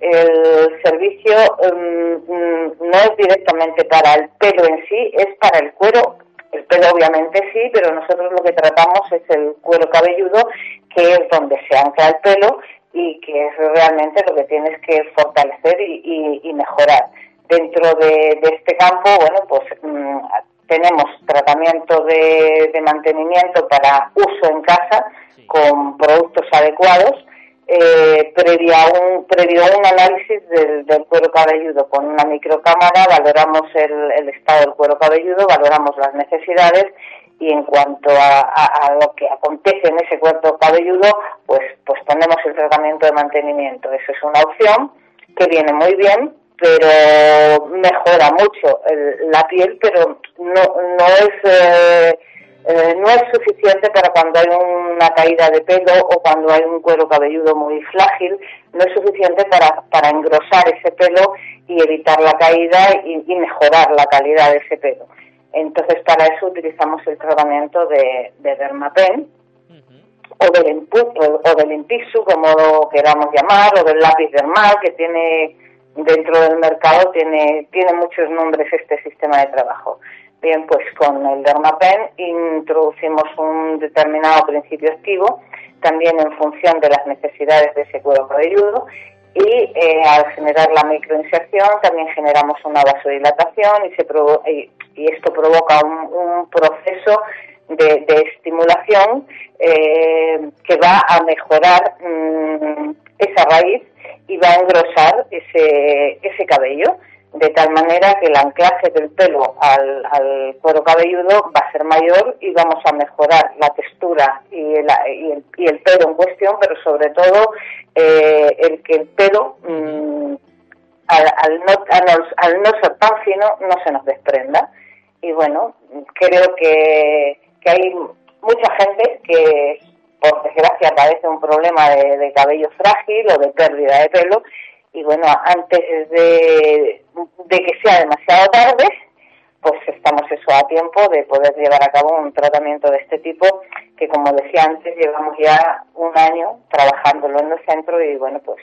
El servicio mm, no es directamente para el pelo en sí, es para el cuero El pelo obviamente sí, pero nosotros lo que tratamos es el cuero cabelludo, que es donde se ancla el pelo y que es realmente lo que tienes que fortalecer y, mejorar. Dentro de, este campo, bueno, pues mm, tenemos tratamiento de, mantenimiento para uso en casa con productos adecuados, eh, previo, a un, previo un análisis del, cuero cabelludo con una microcámara, valoramos el, estado del cuero cabelludo, valoramos las necesidades y en cuanto a, lo que acontece en ese cuero cabelludo, pues, pues ponemos el tratamiento de mantenimiento. Eso es una opción que viene muy bien pero mejora mucho la piel, pero no, no es eh, eh, no es suficiente para cuando hay una caída de pelo o cuando hay un cuero cabelludo muy frágil, no es suficiente para, para engrosar ese pelo y evitar la caída y, mejorar la calidad de ese pelo. Entonces, para eso utilizamos el tratamiento de, de Dermapen o del, o del Intisu, como lo queramos llamar, o del lápiz dermal, que tiene dentro del mercado tiene, tiene muchos nombres este sistema de trabajo. Bien, pues con el Dermapen introducimos un determinado principio activo, también en función de las necesidades de ese cuero cabelludo, y eh, al generar la microinserción también generamos una vasodilatación y, se y, esto provoca un, proceso de, estimulación eh, que va a mejorar mm, esa raíz y va a engrosar ese, ese cabello de tal manera que el anclaje del pelo al, al, cuero cabelludo va a ser mayor y vamos a mejorar la textura y el, y el, pelo en cuestión, pero sobre todo eh, el que el pelo, mm, al, no, al, no ser tan fino, no se nos desprenda. Y bueno, creo que, que hay mucha gente que por desgracia padece un problema de, cabello frágil o de pérdida de pelo y bueno, antes de, que sea demasiado tarde, pues estamos eso a tiempo de poder llevar a cabo un tratamiento de este tipo que como decía antes llevamos ya un año trabajándolo en el centro y bueno pues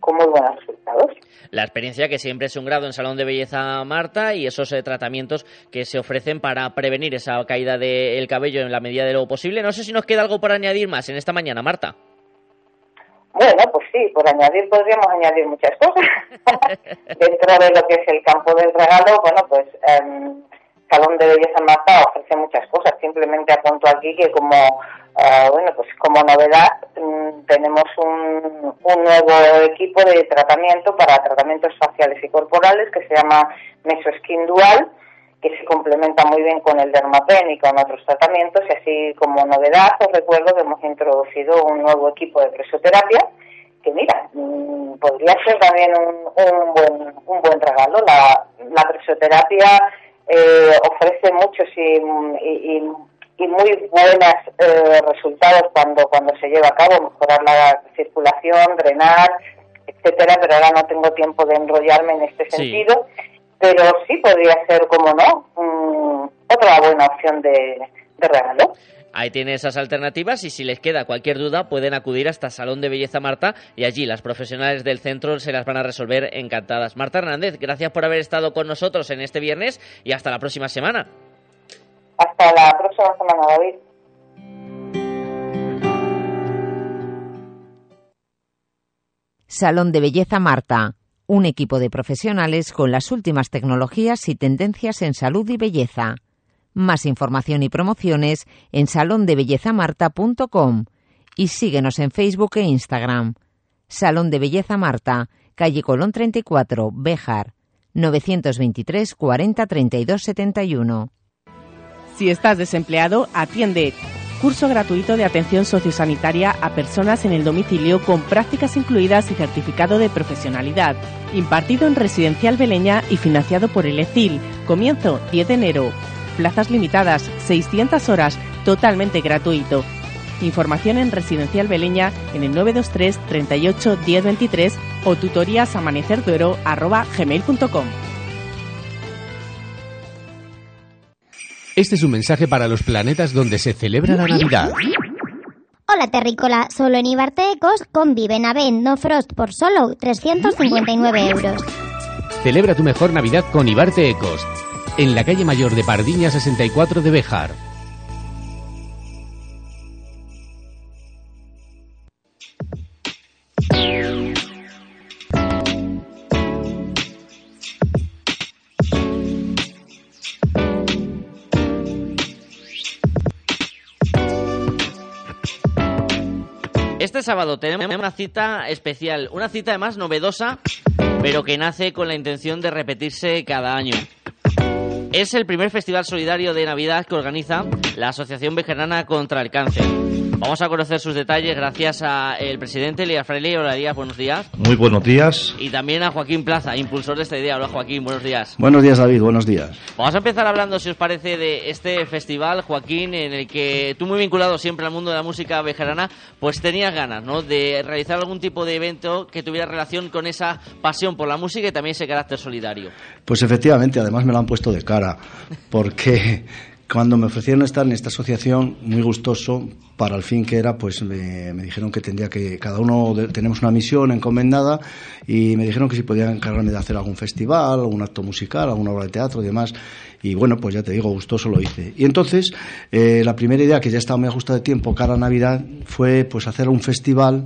con muy buenos resultados. La experiencia que siempre es un grado en Salón de Belleza Marta y esos eh, tratamientos que se ofrecen para prevenir esa caída del cabello en la medida de lo posible. No sé si nos queda algo por añadir más en esta mañana, Marta. Bueno, pues sí, por añadir podríamos añadir muchas cosas. Dentro de lo que es el campo del regalo, bueno, pues em, Salón de Belleza Marta ofrece muchas cosas. Simplemente apunto aquí que como eh, bueno, pues como novedad mm, tenemos un, un, nuevo equipo de tratamiento para tratamientos faciales y corporales que se llama Mesoskin Dual, que se complementa muy bien con el Dermapen y con otros tratamientos. Y así como novedad os recuerdo que hemos introducido un nuevo equipo de presoterapia que mira, mm, podría ser también un, un, buen, un buen regalo. La, la presoterapia eh, ofrece muchos y, y y muy buenos eh, resultados cuando, cuando se lleva a cabo, mejorar la circulación, drenar, etcétera, pero ahora no tengo tiempo de enrollarme en este sentido, pero sí podría ser, como no, otra buena opción de, de regalo. Ahí tiene esas alternativas y si les queda cualquier duda pueden acudir hasta Salón de Belleza Marta y allí las profesionales del centro se las van a resolver encantadas. Marta Hernández, gracias por haber estado con nosotros en este viernes y hasta la próxima semana. Hasta la próxima semana, David. Salón de Belleza Marta, un equipo de profesionales con las últimas tecnologías y tendencias en salud y belleza. Más información y promociones en salondebellezamarta.com y síguenos en Facebook e Instagram. Salón de Belleza Marta, calle Colón 34, Béjar, 923 40 32 71. Si estás desempleado, atiende. Curso gratuito de atención sociosanitaria a personas en el domicilio con prácticas incluidas y certificado de profesionalidad. Impartido en Residencial Beleña y financiado por el ECIL. Comienzo 10 de enero. Plazas limitadas, 600 horas, totalmente gratuito. Información en Residencial Beleña en el 923 38 1023 o tutorías Este es un mensaje para los planetas donde se celebra la Navidad. Hola Terrícola, solo en Ibarte Ecos convive Navent No Frost por solo 359 euros. Celebra tu mejor Navidad con Ibarte Ecos. en la calle mayor de Pardiña 64 de Béjar. Este sábado tenemos una cita especial, una cita además novedosa, pero que nace con la intención de repetirse cada año. Es el primer festival solidario de Navidad que organiza la Asociación Vejerana contra el Cáncer. Vamos a conocer sus detalles gracias al presidente Elías Fraile. Hola, Elías, buenos días. Muy buenos días. Y también a Joaquín Plaza, impulsor de esta idea. Hola, Joaquín, buenos días. Buenos días, David, buenos días. Vamos a empezar hablando, si os parece, de este festival, Joaquín, en el que tú, muy vinculado siempre al mundo de la música vejerana, pues tenías ganas, ¿no?, de realizar algún tipo de evento que tuviera relación con esa pasión por la música y también ese carácter solidario. Pues efectivamente, además me lo han puesto de cara, porque cuando me ofrecieron estar en esta asociación, muy gustoso, para el fin que era, pues me, me dijeron que tendría que, cada uno de- tenemos una misión encomendada y me dijeron que si podía encargarme de hacer algún festival, algún acto musical, alguna obra de teatro y demás. Y bueno, pues ya te digo, gustoso lo hice. Y entonces, eh, la primera idea, que ya estaba muy ajustada de tiempo, cara a Navidad, fue pues hacer un festival,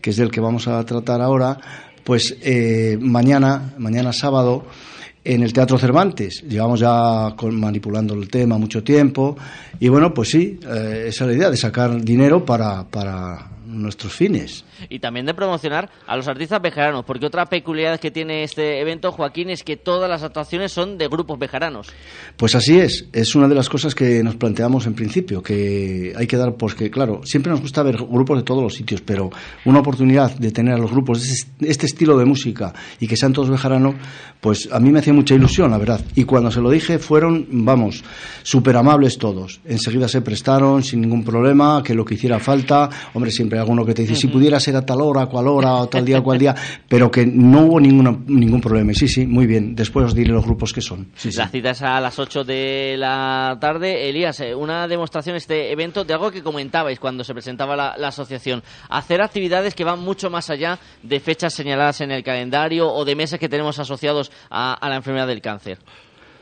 que es del que vamos a tratar ahora, pues eh, mañana, mañana sábado, en el Teatro Cervantes. Llevamos ya con- manipulando el tema mucho tiempo y bueno, pues sí, eh, esa es la idea de sacar dinero para, para nuestros fines. Y también de promocionar a los artistas vejeranos, porque otra peculiaridad que tiene este evento, Joaquín, es que todas las actuaciones son de grupos vejeranos. Pues así es, es una de las cosas que nos planteamos en principio, que hay que dar, pues que claro, siempre nos gusta ver grupos de todos los sitios, pero una oportunidad de tener a los grupos de este- este estilo de música y que sean todos bejaranos, pues a mí me hacía mucha ilusión, la verdad. Y cuando se lo dije, fueron, vamos, súper amables todos. Enseguida se prestaron sin ningún problema, que lo que hiciera falta, hombre, siempre hay alguno que te dice, si pudiera ser a tal hora, a cual hora, o tal día, cual día, pero que no hubo ninguna, ningún problema. Y sí, sí, muy bien. Después os diré los grupos que son. Sí, sí. La cita es a las 8 de la tarde. Elías, eh, una demostración, este evento, de algo que comentabais cuando se presentaba la, la asociación. Hacer actividades que van mucho más allá de fechas señaladas en el calendario o de meses que tenemos asociados a, a la enfermedad del cáncer.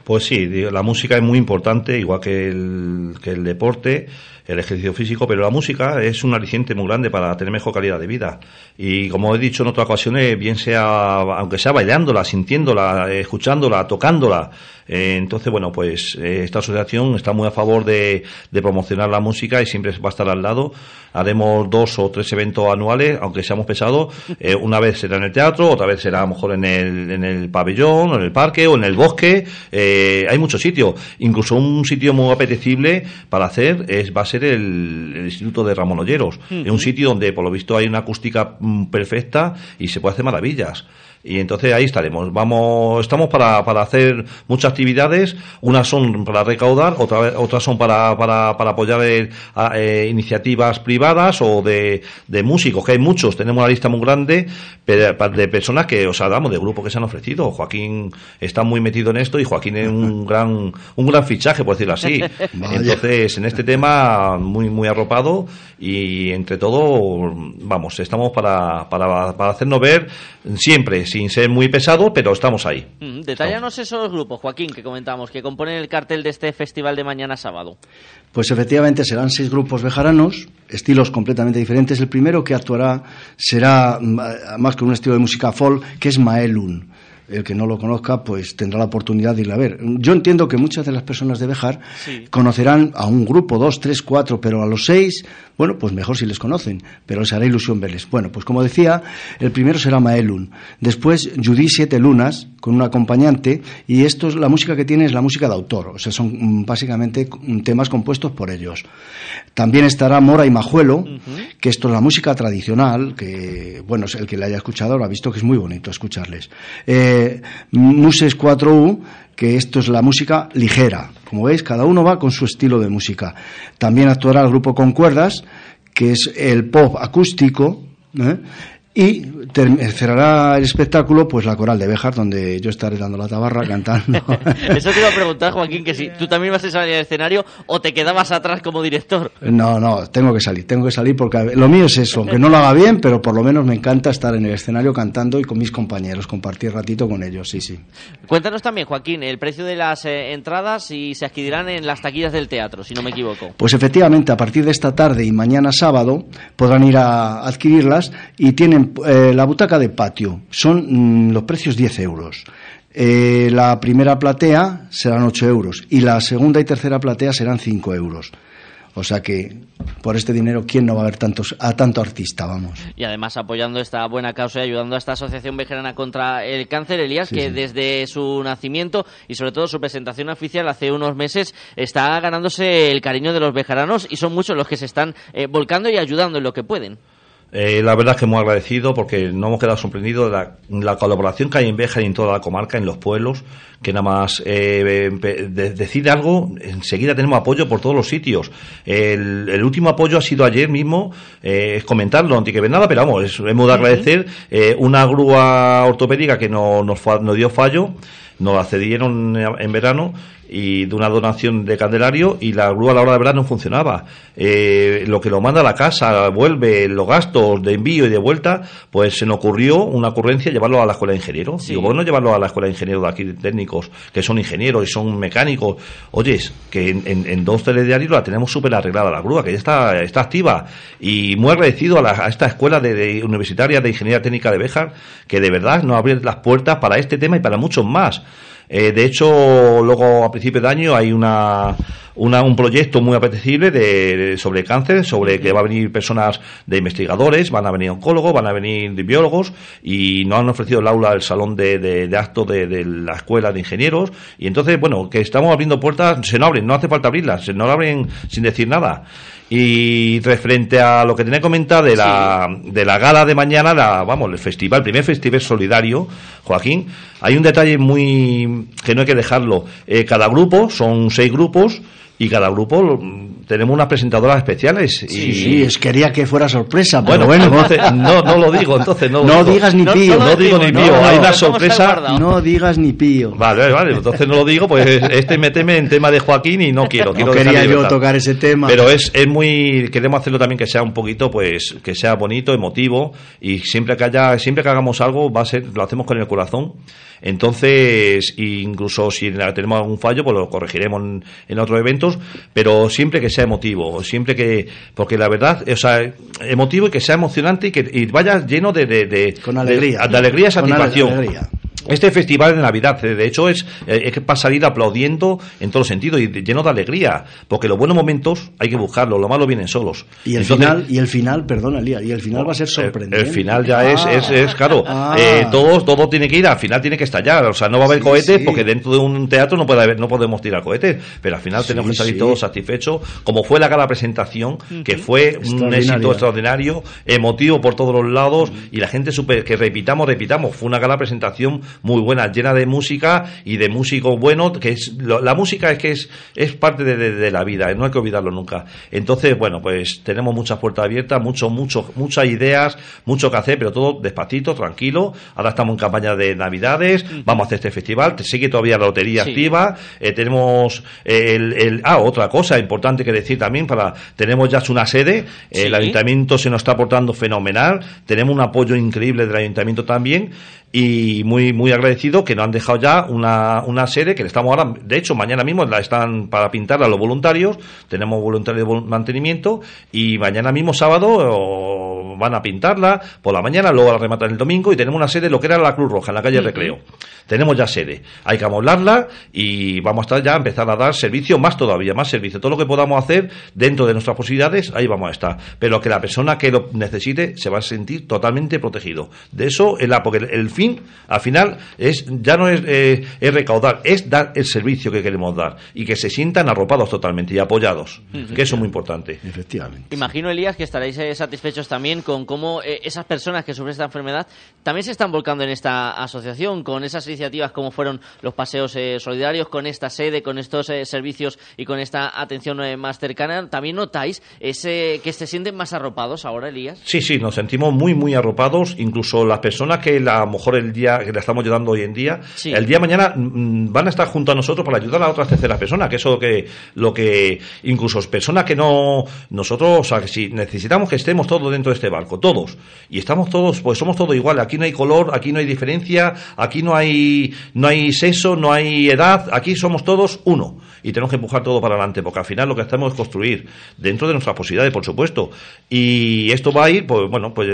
Pues sí, digo, la música es muy importante, igual que el, que el deporte, el ejercicio físico, pero la música es un aliciente muy grande para tener mejor calidad de vida. Y como he dicho en otras ocasiones, bien sea, aunque sea bailándola, sintiéndola, escuchándola, tocándola. Eh, entonces, bueno, pues eh, esta asociación está muy a favor de, de promocionar la música y siempre va a estar al lado. Haremos dos o tres eventos anuales, aunque seamos pesados. Eh, una vez será en el teatro, otra vez será a lo mejor en el, en el pabellón, o en el parque, o en el bosque. Eh, hay muchos sitios. Incluso un sitio muy apetecible para hacer es, va a ser el, el Instituto de Ramón Olleros. Es un sitio donde, por lo visto, hay una acústica mm, perfecta y se puede hacer maravillas. Y entonces ahí estaremos. Vamos, estamos para, para hacer muchas actividades. Unas son para recaudar, otra otras son para, para, para apoyar eh, a, eh, iniciativas privadas o de, de músicos, que hay muchos. Tenemos una lista muy grande de personas que, o sea, damos de grupos que se han ofrecido. Joaquín está muy metido en esto y Joaquín es un gran, un gran fichaje, por decirlo así. Entonces, en este tema, muy, muy arropado y entre todo, vamos, estamos para, para, para hacernos ver siempre, sin ser muy pesados, pero estamos ahí. Mm, Detállanos esos grupos, Joaquín, que comentamos, que componen el cartel de este festival de mañana sábado. Pues efectivamente serán seis grupos bejaranos, estilos completamente diferentes. El primero que actuará será mm, más con un estilo de música folk, que es Maelun. El que no lo conozca, pues tendrá la oportunidad de ir a ver. Yo entiendo que muchas de las personas de Bejar conocerán a un grupo, dos, tres, cuatro, pero a los seis, bueno, pues mejor si les conocen, pero les hará ilusión verles. Bueno, pues como decía, el primero será Maelun. Después, Judy Siete Lunas, con un acompañante, y esto es la música que tiene es la música de autor, o sea, son mm, básicamente mm, temas compuestos por ellos. También estará Mora y Majuelo, que esto es la música tradicional, que, bueno, el que le haya escuchado habrá visto que es muy bonito escucharles. Eh, Muses 4U, que esto es la música ligera. Como veis, cada uno va con su estilo de música. También actuará el grupo Concuerdas, que es el pop acústico, ¿eh? Y cerrará el espectáculo pues la coral de Béjar, donde yo estaré dando la tabarra cantando. Eso te iba a preguntar, Joaquín, que si tú también vas a salir al escenario o te quedabas atrás como director. No, no, tengo que salir, tengo que salir porque lo mío es eso, aunque no lo haga bien, pero por lo menos me encanta estar en el escenario cantando y con mis compañeros, compartir ratito con ellos, sí, sí. Cuéntanos también, Joaquín, el precio de las eh, entradas y se adquirirán en las taquillas del teatro, si no me equivoco. Pues efectivamente, a partir de esta tarde y mañana sábado podrán ir a adquirirlas y tienen eh, la butaca de patio. Son mm, los precios 10 euros. Eh, la primera platea serán 8 euros y la segunda y tercera platea serán 5 euros. O sea que por este dinero, ¿quién no va a ver tantos, a tanto artista? Vamos. Y además apoyando esta buena causa y ayudando a esta asociación vejerana contra el cáncer, Elías, Sí, que sí. desde su nacimiento y sobre todo su presentación oficial hace unos meses está ganándose el cariño de los vejeranos y son muchos los que se están eh, volcando y ayudando en lo que pueden. Eh, la verdad es que muy agradecido porque nos hemos quedado sorprendidos de la, la colaboración que hay en Béjar y en toda la comarca, en los pueblos, que nada más eh, de- decide algo, enseguida tenemos apoyo por todos los sitios. El, el último apoyo ha sido ayer mismo, eh, es comentarlo, antes que ver nada, pero vamos, es- hemos de agradecer eh, una grúa ortopédica que no, nos, nos dio fallo, nos la cedieron en verano y de una donación de Candelario y la grúa a la hora de verdad no funcionaba. Eh, lo que lo manda a la casa, vuelve los gastos de envío y de vuelta, pues se nos ocurrió una ocurrencia llevarlo a la escuela de ingenieros. Digo, bueno, llevarlo a la escuela de ingenieros de aquí, técnicos, que son ingenieros y son mecánicos. Oyes, que en, en- en dos telediarios la tenemos súper arreglada la grúa, que ya está, está activa. Y muy agradecido a, la- a esta escuela de, de universitaria de ingeniería técnica de Béjar, que de verdad nos abre las puertas para este tema y para muchos más. Eh, de hecho, luego a principios de año hay una, una- un proyecto muy apetecible de, sobre cáncer, sobre que va a venir personas de investigadores, van a venir oncólogos, van a venir biólogos y nos han ofrecido el aula, el salón de, de, de de, de la escuela de ingenieros y entonces, bueno, que estamos abriendo puertas, se nos abren, no hace falta abrirlas, se nos abren sin decir nada. Y referente a lo que tenía que comentar de la, de la gala de mañana, la, vamos, el festival, el primer festival solidario, Joaquín, hay un detalle muy que no hay que dejarlo. Eh, cada grupo, son seis grupos, y cada grupo tenemos unas presentadoras especiales. y, Sí, sí, es quería que fuera sorpresa, pero Bueno, bueno. entonces, no, no lo digo, entonces no lo No digo. digas ni No, pío. no digo ni pío, hay una sorpresa. No digas ni pío. Vale, vale, vale, entonces no lo digo, pues este me teme en tema de Joaquín y no quiero. No quiero quería yo libertad. tocar ese tema. Pero es, es muy, queremos hacerlo también que sea un poquito, pues, que sea bonito, emotivo y siempre que haya, siempre que hagamos algo va a ser, lo hacemos con el corazón. Entonces, incluso si tenemos algún fallo, pues lo corregiremos en, en otros eventos, pero siempre que sea emotivo, siempre que, porque la verdad, o sea, emotivo y que sea emocionante y que y vaya lleno de, de, de- Con alegría. de, de alegría y Con satisfacción. alegría. Este festival de Navidad, eh, de hecho, es, eh, es para salir aplaudiendo en todos los sentidos y de- lleno de alegría, porque los buenos momentos hay que buscarlos, los malos vienen solos. Y el Entonces, final, y el final, perdona, Lía, y el final va a ser sorprendente. el final ya es, Ah. es, es, claro, Ah. eh, todo, todo tiene que ir, al final tiene que estallar, o sea, no va a haber Sí, cohetes sí. porque dentro de un teatro no puede haber, no podemos tirar cohetes, pero al final Sí, tenemos que salir sí. todos satisfechos, como fue la gala presentación, que fue un éxito extraordinario, emotivo por todos los lados y la gente super, que repitamos, repitamos, fue una gala presentación muy buena, llena de música y de músicos buenos, que es lo- la música es que es, es parte de, de- de la vida, no hay que olvidarlo nunca. Entonces, bueno, pues tenemos muchas puertas abiertas, mucho, mucho, muchas ideas, mucho que hacer, pero todo despacito, tranquilo. Ahora estamos en campaña de Navidades, vamos a hacer este festival, sigue todavía la lotería Sí. activa, eh, tenemos eh, el, el- ah, otra cosa importante que decir también para, tenemos ya una sede, Sí. el ayuntamiento se nos está portando fenomenal, tenemos un apoyo increíble del ayuntamiento también y muy muy agradecido que nos han dejado ya una, una sede que le estamos ahora, de hecho mañana mismo la están para pintarla los voluntarios, tenemos voluntarios de mantenimiento y mañana mismo sábado o, van a pintarla por la mañana, luego la rematan el domingo y tenemos una sede lo que era la Cruz Roja en la calle. Recreo. Tenemos ya sede, hay que amoblarla y vamos a estar ya a empezar a dar servicio más todavía, más servicio, todo lo que podamos hacer dentro de nuestras posibilidades, ahí vamos a estar, pero que la persona que lo necesite se va a sentir totalmente protegido. De eso es la porque el, fin al final es ya no es, eh, es recaudar, es dar el servicio que queremos dar y que se sientan arropados totalmente y apoyados, que eso es muy importante. Efectivamente. Imagino, Elías, que estaréis eh, satisfechos también con cómo eh, esas personas que sufren esta enfermedad también se están volcando en esta asociación, con esas iniciativas como fueron los paseos eh, solidarios, con esta sede, con estos eh, servicios y con esta atención más cercana. ¿También notáis ese que se sienten más arropados ahora, Elías? Sí, sí, nos sentimos muy, muy arropados. Incluso las personas que a lo mejor el día que le estamos ayudando hoy en día, el día de mañana mm, van a estar junto a nosotros para ayudar a otras terceras personas, que eso lo que, lo que incluso personas que no, nosotros, o sea, que si necesitamos que estemos todos dentro de este barco, todos, y estamos todos, pues somos todos iguales, aquí no hay color, aquí no hay diferencia, aquí no hay, no hay sexo, no hay edad, aquí somos todos uno, y tenemos que empujar todo para adelante, porque al final lo que hacemos es construir, dentro de nuestras posibilidades, por supuesto, y esto va a ir, pues bueno, pues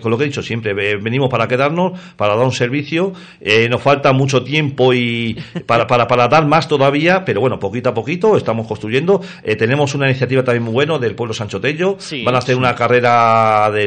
con lo que he dicho siempre, venimos para quedarnos, para dar un servicio, eh, nos falta mucho tiempo y para, para, para dar más todavía, pero bueno, poquito a poquito estamos construyendo, eh, tenemos una iniciativa también muy buena del pueblo Sancho Tello, van a hacer una carrera de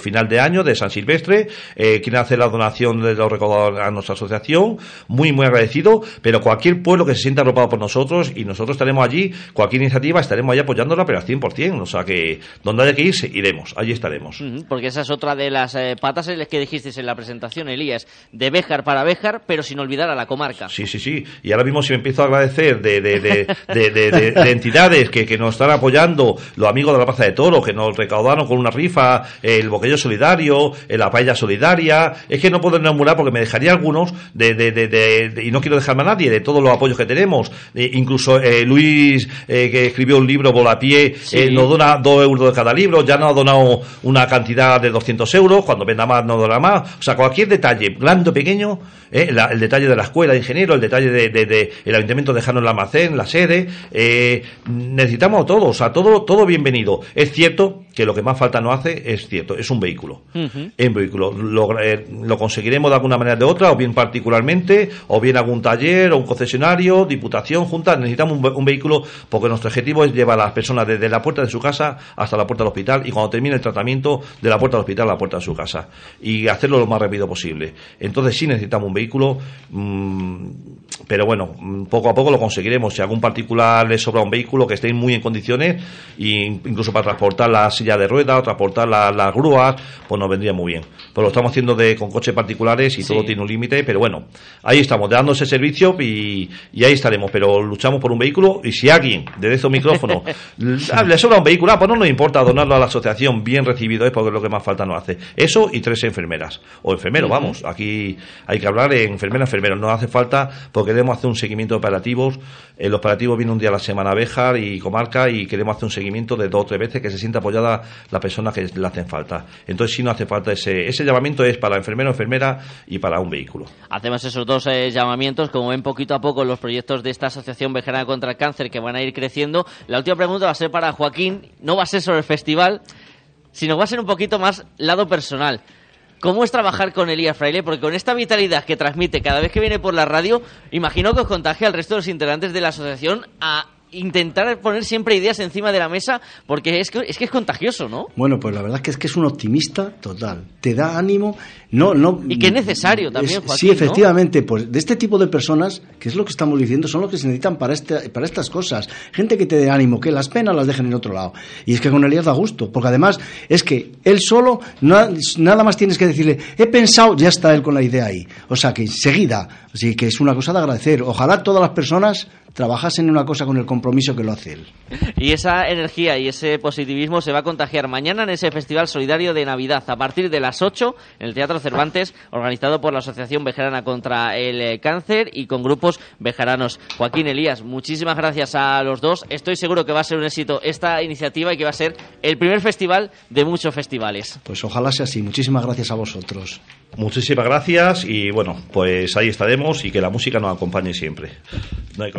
final de año de San Silvestre, eh, quieren hacer la donación de los recaudados a nuestra asociación, muy muy agradecido, pero cualquier pueblo que se sienta arropado por nosotros y nosotros estaremos allí, cualquier iniciativa estaremos allí apoyándola, pero al 100%, o sea que donde haya que ir, iremos, allí estaremos. Porque esa es otra de las eh, patas que dijisteis en la presentación, Elías, de Béjar para Béjar, pero sin olvidar a la comarca. Sí, sí, sí, y ahora mismo si me empiezo a agradecer de, de, de, entidades que, que nos están apoyando, los amigos de la Plaza de Toro, que nos recaudaron con una rifa, el boquillo solidario, la paella solidaria, es que no puedo enumerar porque me dejaría algunos de, de, de, y no quiero dejarme a nadie de todos los apoyos que tenemos. Eh, incluso eh, Luis, eh, que escribió un libro Volapié, sí. nos dona dos euros de cada libro, ya nos ha donado una cantidad de 200 euros, cuando venda más no dona más. O sea, cualquier detalle, grande o pequeño, el detalle de la escuela de ingeniero, el detalle de, de, el ayuntamiento dejarnos el almacén, la sede, necesitamos todos, o sea, todo, todo bienvenido. Es cierto que lo que más falta no hace es cierto, es un vehículo. En vehículo. Lo, eh, lo, conseguiremos de alguna manera o de otra, o bien particularmente, o bien algún taller, o un concesionario, diputación, junta. Necesitamos un, vehículo porque nuestro objetivo es llevar a las personas desde la puerta de su casa hasta la puerta del hospital y cuando termine el tratamiento de la puerta del hospital a la puerta de su casa. Y hacerlo lo más rápido posible. Entonces sí necesitamos un vehículo, mmm, pero bueno, mm, poco a poco lo conseguiremos. Si a algún particular le sobra un vehículo que esté muy en condiciones, e incluso para transportar la silla de ruedas o transportar las grúas, pues nos vendría muy bien. Pues lo estamos haciendo de, con coches particulares y todo tiene un límite, pero bueno, ahí estamos, dando ese servicio y, ahí estaremos, pero luchamos por un vehículo y si alguien desde estos micrófonos le sobra un vehículo, ah, pues no nos importa donarlo a la asociación, bien recibido es porque es lo que más falta nos hace. Eso y tres enfermeras, o enfermeros, vamos, aquí hay que hablar de enfermera, enfermero, no hace falta porque queremos hacer un seguimiento de operativos, el operativo viene un día a la semana a Béjar y comarca y queremos hacer un seguimiento de dos o tres veces que se sienta apoyada la persona que le falta. Entonces, si no hace falta ese, ese llamamiento es para enfermero, enfermera y para un vehículo. Hacemos esos dos eh, llamamientos, como ven poquito a poco los proyectos de esta Asociación Vejerana contra el Cáncer que van a ir creciendo. La última pregunta va a ser para Joaquín, no va a ser sobre el festival, sino va a ser un poquito más lado personal. ¿Cómo es trabajar con Elías Fraile? Porque con esta vitalidad que transmite cada vez que viene por la radio, imagino que os contagia al resto de los integrantes de la asociación a intentar poner siempre ideas encima de la mesa porque es que, es que es contagioso, ¿no? Bueno, pues la verdad es que es que es un optimista total. Te da ánimo, no, no. Y que es necesario también, Sí, efectivamente, pues de este tipo de personas, que es lo que estamos diciendo, son los que se necesitan para este, para estas cosas. Gente que te dé ánimo, que las penas las dejen en otro lado. Y es que con Elías da gusto, porque además es que él solo, nada más tienes que decirle, he pensado, ya está él con la idea ahí. O sea que enseguida, así que es una cosa de agradecer. Ojalá todas las personas trabajas en una cosa con el compromiso que lo hace él. Y esa energía y ese positivismo se va a contagiar mañana en ese Festival Solidario de Navidad a partir de las 8 en el Teatro Cervantes, organizado por la Asociación Bejarana contra el eh, Cáncer y con grupos bejaranos. Joaquín Elías, muchísimas gracias a los dos. Estoy seguro que va a ser un éxito esta iniciativa y que va a ser el primer festival de muchos festivales. Pues ojalá sea así. Muchísimas gracias a vosotros. Muchísimas gracias y bueno, pues ahí estaremos y que la música nos acompañe siempre. No hay que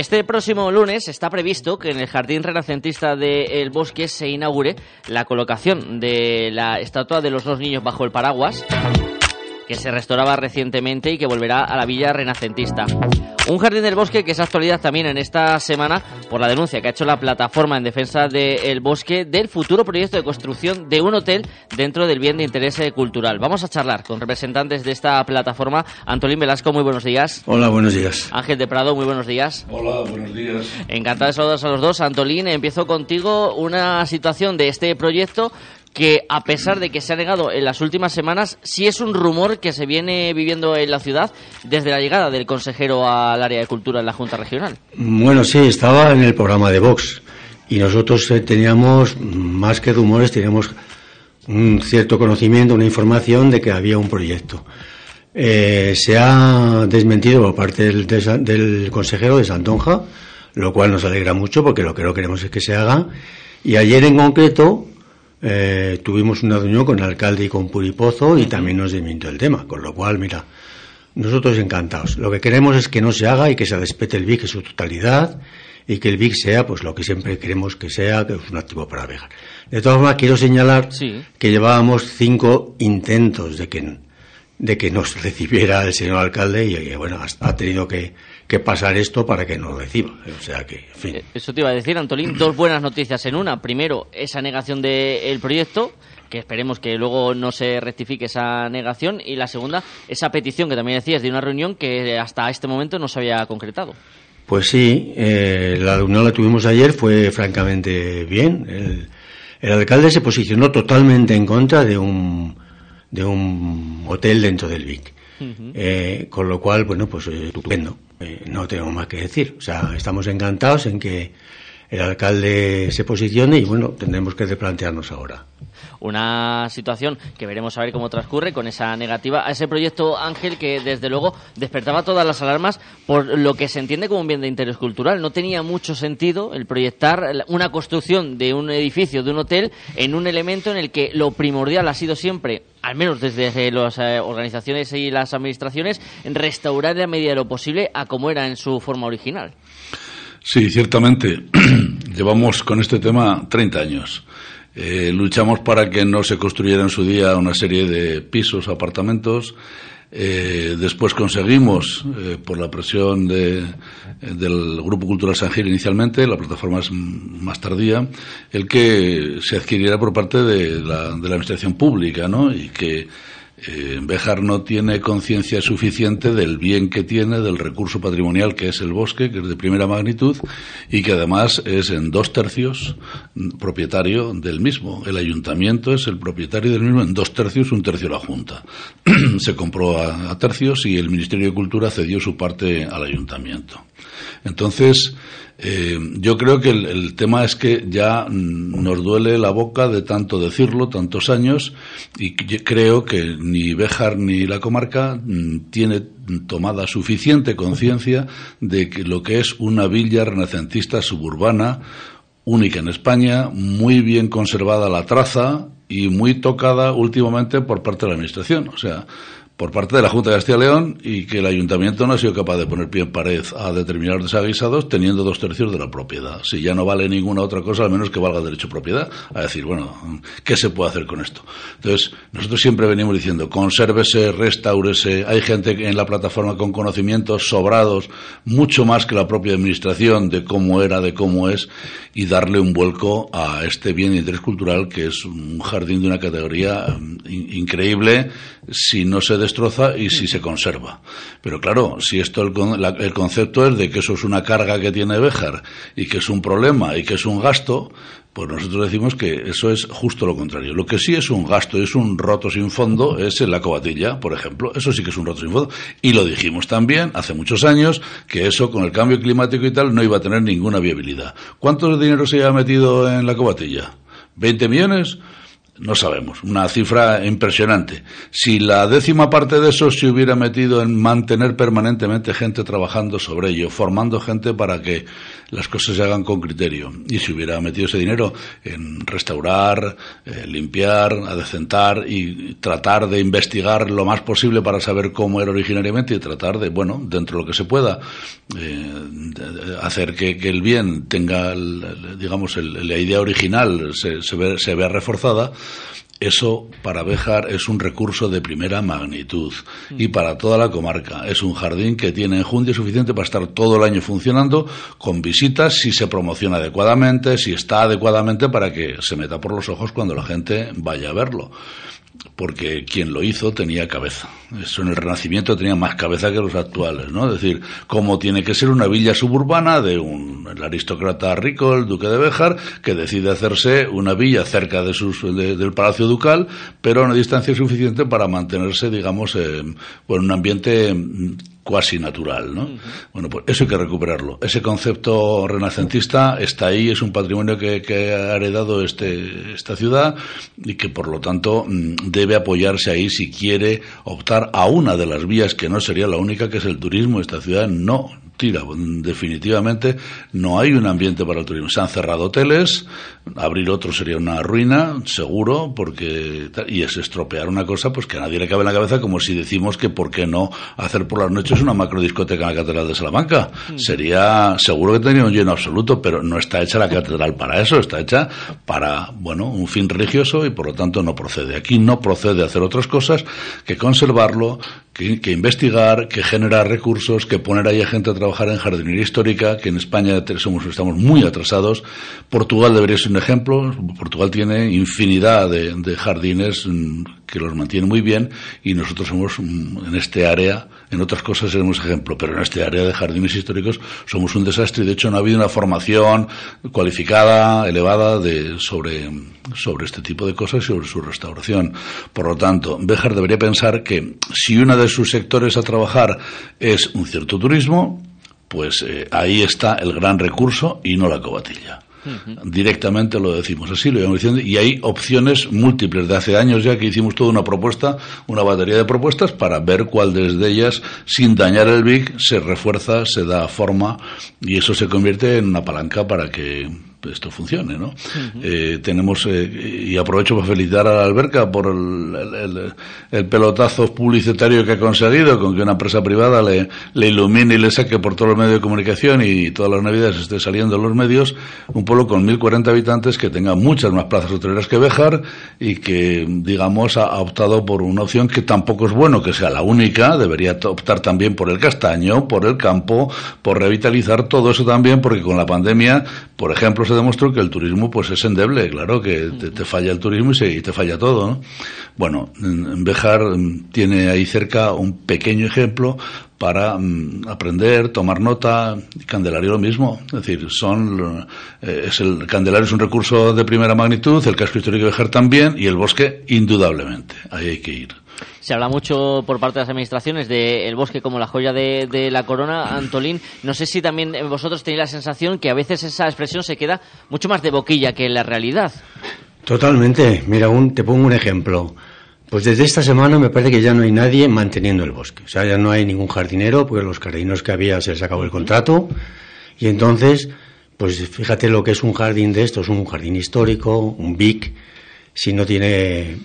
Este próximo lunes está previsto que en el Jardín Renacentista del Bosque se inaugure la colocación de la estatua de los dos niños bajo el paraguas que se restauraba recientemente y que volverá a la villa renacentista. Un jardín del bosque que es actualidad también en esta semana por la denuncia que ha hecho la plataforma en defensa del bosque del futuro proyecto de construcción de un hotel dentro del bien de interés cultural. Vamos a charlar con representantes de esta plataforma. Antolín Velasco, muy buenos días. Hola, buenos días. Ángel de Prado, muy buenos días. Hola, buenos días. Encantado de saludar a los dos. Antolín, empiezo contigo una situación de este proyecto que a pesar de que se ha negado en las últimas semanas, sí es un rumor que se viene viviendo en la ciudad desde la llegada del consejero al área de cultura en la Junta Regional. Bueno, sí, estaba en el programa de Vox y nosotros eh, teníamos, más que rumores, teníamos un cierto conocimiento, una información de que había un proyecto. Eh, se ha desmentido por parte del, del consejero de Santonja, lo cual nos alegra mucho porque lo que no queremos es que se haga. Y ayer en concreto eh, tuvimos una reunión con el alcalde y con Puripozo y también nos desmintió el tema, con lo cual, mira, nosotros encantados. Lo que queremos es que no se haga y que se respete el BIC en su totalidad y que el BIC sea pues lo que siempre queremos que sea, que es un activo para Vegar. De todas formas, quiero señalar que llevábamos cinco intentos de que, de que nos recibiera el señor alcalde y, bueno, ha tenido que que pasar esto para que nos reciba. O sea que, en fin. Eh, eso te iba a decir, Antolín, dos buenas noticias en una. Primero, esa negación del proyecto, que esperemos que luego no se rectifique esa negación. Y la segunda, esa petición que también decías de una reunión que hasta este momento no se había concretado. Pues sí, eh, la reunión la tuvimos ayer, fue francamente bien. El, el alcalde se posicionó totalmente en contra de un, de un hotel dentro del VIC. Eh, con lo cual, bueno, pues eh, estupendo. Eh, no tengo más que decir. O sea, estamos encantados en que el alcalde se posicione y bueno, tendremos que replantearnos ahora. Una situación que veremos a ver cómo transcurre con esa negativa a ese proyecto Ángel que desde luego despertaba todas las alarmas por lo que se entiende como un bien de interés cultural. No tenía mucho sentido el proyectar una construcción de un edificio, de un hotel, en un elemento en el que lo primordial ha sido siempre al menos desde las eh, organizaciones y las administraciones, restaurar a medida de lo posible a como era en su forma original. Sí, ciertamente. Llevamos con este tema 30 años. Eh, luchamos para que no se construyera en su día una serie de pisos, apartamentos. Eh, después conseguimos, eh, por la presión de, del Grupo Cultural San Gil inicialmente, la plataforma es más tardía, el que se adquiriera por parte de la, de la Administración Pública, ¿no? Y que eh, Béjar no tiene conciencia suficiente del bien que tiene, del recurso patrimonial que es el bosque, que es de primera magnitud, y que además es en dos tercios propietario del mismo. El ayuntamiento es el propietario del mismo en dos tercios, un tercio la Junta. Se compró a tercios y el Ministerio de Cultura cedió su parte al ayuntamiento. Entonces, eh, yo creo que el, tema es que ya nos duele la boca de tanto decirlo, tantos años, y creo que ni Béjar ni la comarca mm, tiene tomada suficiente conciencia de que lo que es una villa renacentista suburbana única en España, muy bien conservada la traza y muy tocada últimamente por parte de la Administración. O sea, por parte de la Junta de Castilla y León y que el ayuntamiento no ha sido capaz de poner pie en pared a determinados desaguisados teniendo dos tercios de la propiedad. Si ya no vale ninguna otra cosa, al menos que valga derecho de propiedad, a decir, bueno, ¿qué se puede hacer con esto? Entonces, nosotros siempre venimos diciendo, consérvese, restaurese, hay gente en la plataforma con conocimientos sobrados, mucho más que la propia administración de cómo era, de cómo es, y darle un vuelco a este bien de interés cultural que es un jardín de una categoría increíble si no se destroza y si se conserva. Pero claro, si esto el, el concepto es de que eso es una carga que tiene Béjar y que es un problema y que es un gasto, pues nosotros decimos que eso es justo lo contrario. Lo que sí es un gasto, es un roto sin fondo, es en la cobatilla, por ejemplo. Eso sí que es un roto sin fondo. Y lo dijimos también hace muchos años que eso con el cambio climático y tal no iba a tener ninguna viabilidad. ¿Cuánto dinero se ha metido en la cobatilla? ¿20 millones? No sabemos, una cifra impresionante. Si la décima parte de eso se hubiera metido en mantener permanentemente gente trabajando sobre ello, formando gente para que las cosas se hagan con criterio, y si hubiera metido ese dinero en restaurar, eh, limpiar, adecentar y tratar de investigar lo más posible para saber cómo era originariamente y tratar de, bueno, dentro de lo que se pueda, eh, hacer que, el bien tenga, digamos, la idea original se, se vea reforzada, eso para Béjar es un recurso de primera magnitud. Y para toda la comarca. Es un jardín que tiene enjundia suficiente para estar todo el año funcionando con visitas si se promociona adecuadamente, si está adecuadamente para que se meta por los ojos cuando la gente vaya a verlo porque quien lo hizo tenía cabeza. Eso en el Renacimiento tenía más cabeza que los actuales, ¿no? Es decir, cómo tiene que ser una villa suburbana de un aristócrata rico, el duque de Béjar, que decide hacerse una villa cerca de sus, del palacio ducal, pero a una distancia suficiente para mantenerse, digamos, en un ambiente cuasi natural, ¿no? Bueno, pues eso hay que recuperarlo. Ese concepto renacentista está ahí, es un patrimonio que, que, ha heredado este, esta ciudad y que por lo tanto mm, debe apoyarse ahí si quiere optar a una de las vías que no sería la única, que es el turismo. Esta ciudad no Definitivamente no hay un ambiente para el turismo. Se han cerrado hoteles, abrir otro sería una ruina, seguro, porque y es estropear una cosa pues que a nadie le cabe en la cabeza como si decimos que por qué no hacer por las noches una macrodiscoteca en la Catedral de Salamanca. Mm. Sería seguro que tendría un lleno absoluto, pero no está hecha la catedral para eso, está hecha para, bueno, un fin religioso y por lo tanto no procede. Aquí no procede hacer otras cosas que conservarlo, que, investigar, que generar recursos, que poner ahí a gente a trabajar en jardinería histórica, que en España somos, estamos muy atrasados. Portugal debería ser un ejemplo. Portugal tiene infinidad de, de jardines mm, que los mantienen muy bien y nosotros somos mm, en este área en otras cosas seremos ejemplo, pero en este área de jardines históricos somos un desastre y de hecho no ha habido una formación cualificada, elevada de, sobre, sobre este tipo de cosas y sobre su restauración. Por lo tanto, Béjar debería pensar que si uno de sus sectores a trabajar es un cierto turismo, pues eh, ahí está el gran recurso y no la cobatilla. Directamente lo decimos así, lo diciendo, y hay opciones múltiples. De hace años ya que hicimos toda una propuesta, una batería de propuestas para ver cuál de ellas, sin dañar el BIC, se refuerza, se da forma y eso se convierte en una palanca para que esto funcione, ¿no? Eh, tenemos, eh, y aprovecho para felicitar a la alberca por el, el, pelotazo publicitario que ha conseguido con que una empresa privada le, le, ilumine y le saque por todos los medios de comunicación y todas las navidades esté saliendo en los medios, un pueblo con 1.040 habitantes que tenga muchas más plazas hoteleras que Bejar y que, digamos, ha, optado por una opción que tampoco es bueno que sea la única, debería optar también por el castaño, por el campo, por revitalizar todo eso también, porque con la pandemia, por ejemplo, se demostró que el turismo pues es endeble, claro, que te, falla el turismo y, te falla todo. ¿no? Bueno, Bejar mm, tiene ahí cerca un pequeño ejemplo para mm, aprender, tomar nota, Candelario lo mismo, es decir, son eh, es el Candelario es un recurso de primera magnitud, el casco histórico de Bejar también y el bosque indudablemente, ahí hay que ir. Se habla mucho por parte de las administraciones del bosque como la joya de, la corona, Antolín. No sé si también vosotros tenéis la sensación que a veces esa expresión se queda mucho más de boquilla que en la realidad. Totalmente. Mira, un, te pongo un ejemplo. Pues desde esta semana me parece que ya no hay nadie manteniendo el bosque. O sea, ya no hay ningún jardinero, porque los jardineros que había se les acabó el contrato. Y entonces, pues fíjate lo que es un jardín de estos, un jardín histórico, un BIC, si no tiene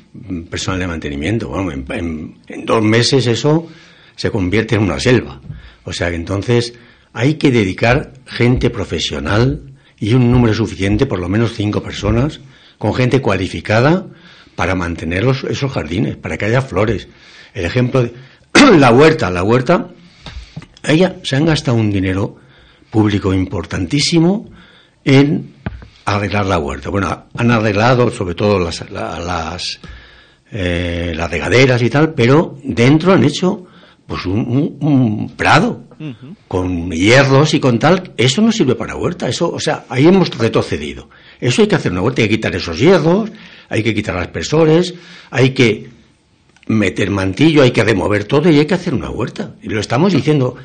personal de mantenimiento. Bueno, en, dos meses eso se convierte en una selva. O sea que entonces hay que dedicar gente profesional y un número suficiente, por lo menos cinco personas, con gente cualificada para mantener esos jardines, para que haya flores. El ejemplo de la huerta, la huerta, ella se han gastado un dinero público importantísimo en arreglar la huerta. Bueno, han arreglado sobre todo las, las eh, las regaderas y tal, pero dentro han hecho pues un, un- un prado con hierros y con tal. Eso no sirve para huerta. Eso, o sea, ahí hemos retrocedido. Eso hay que hacer una huerta, hay que quitar esos hierros, hay que quitar aspersores, hay que meter mantillo, hay que remover todo y hay que hacer una huerta. Y lo estamos diciendo.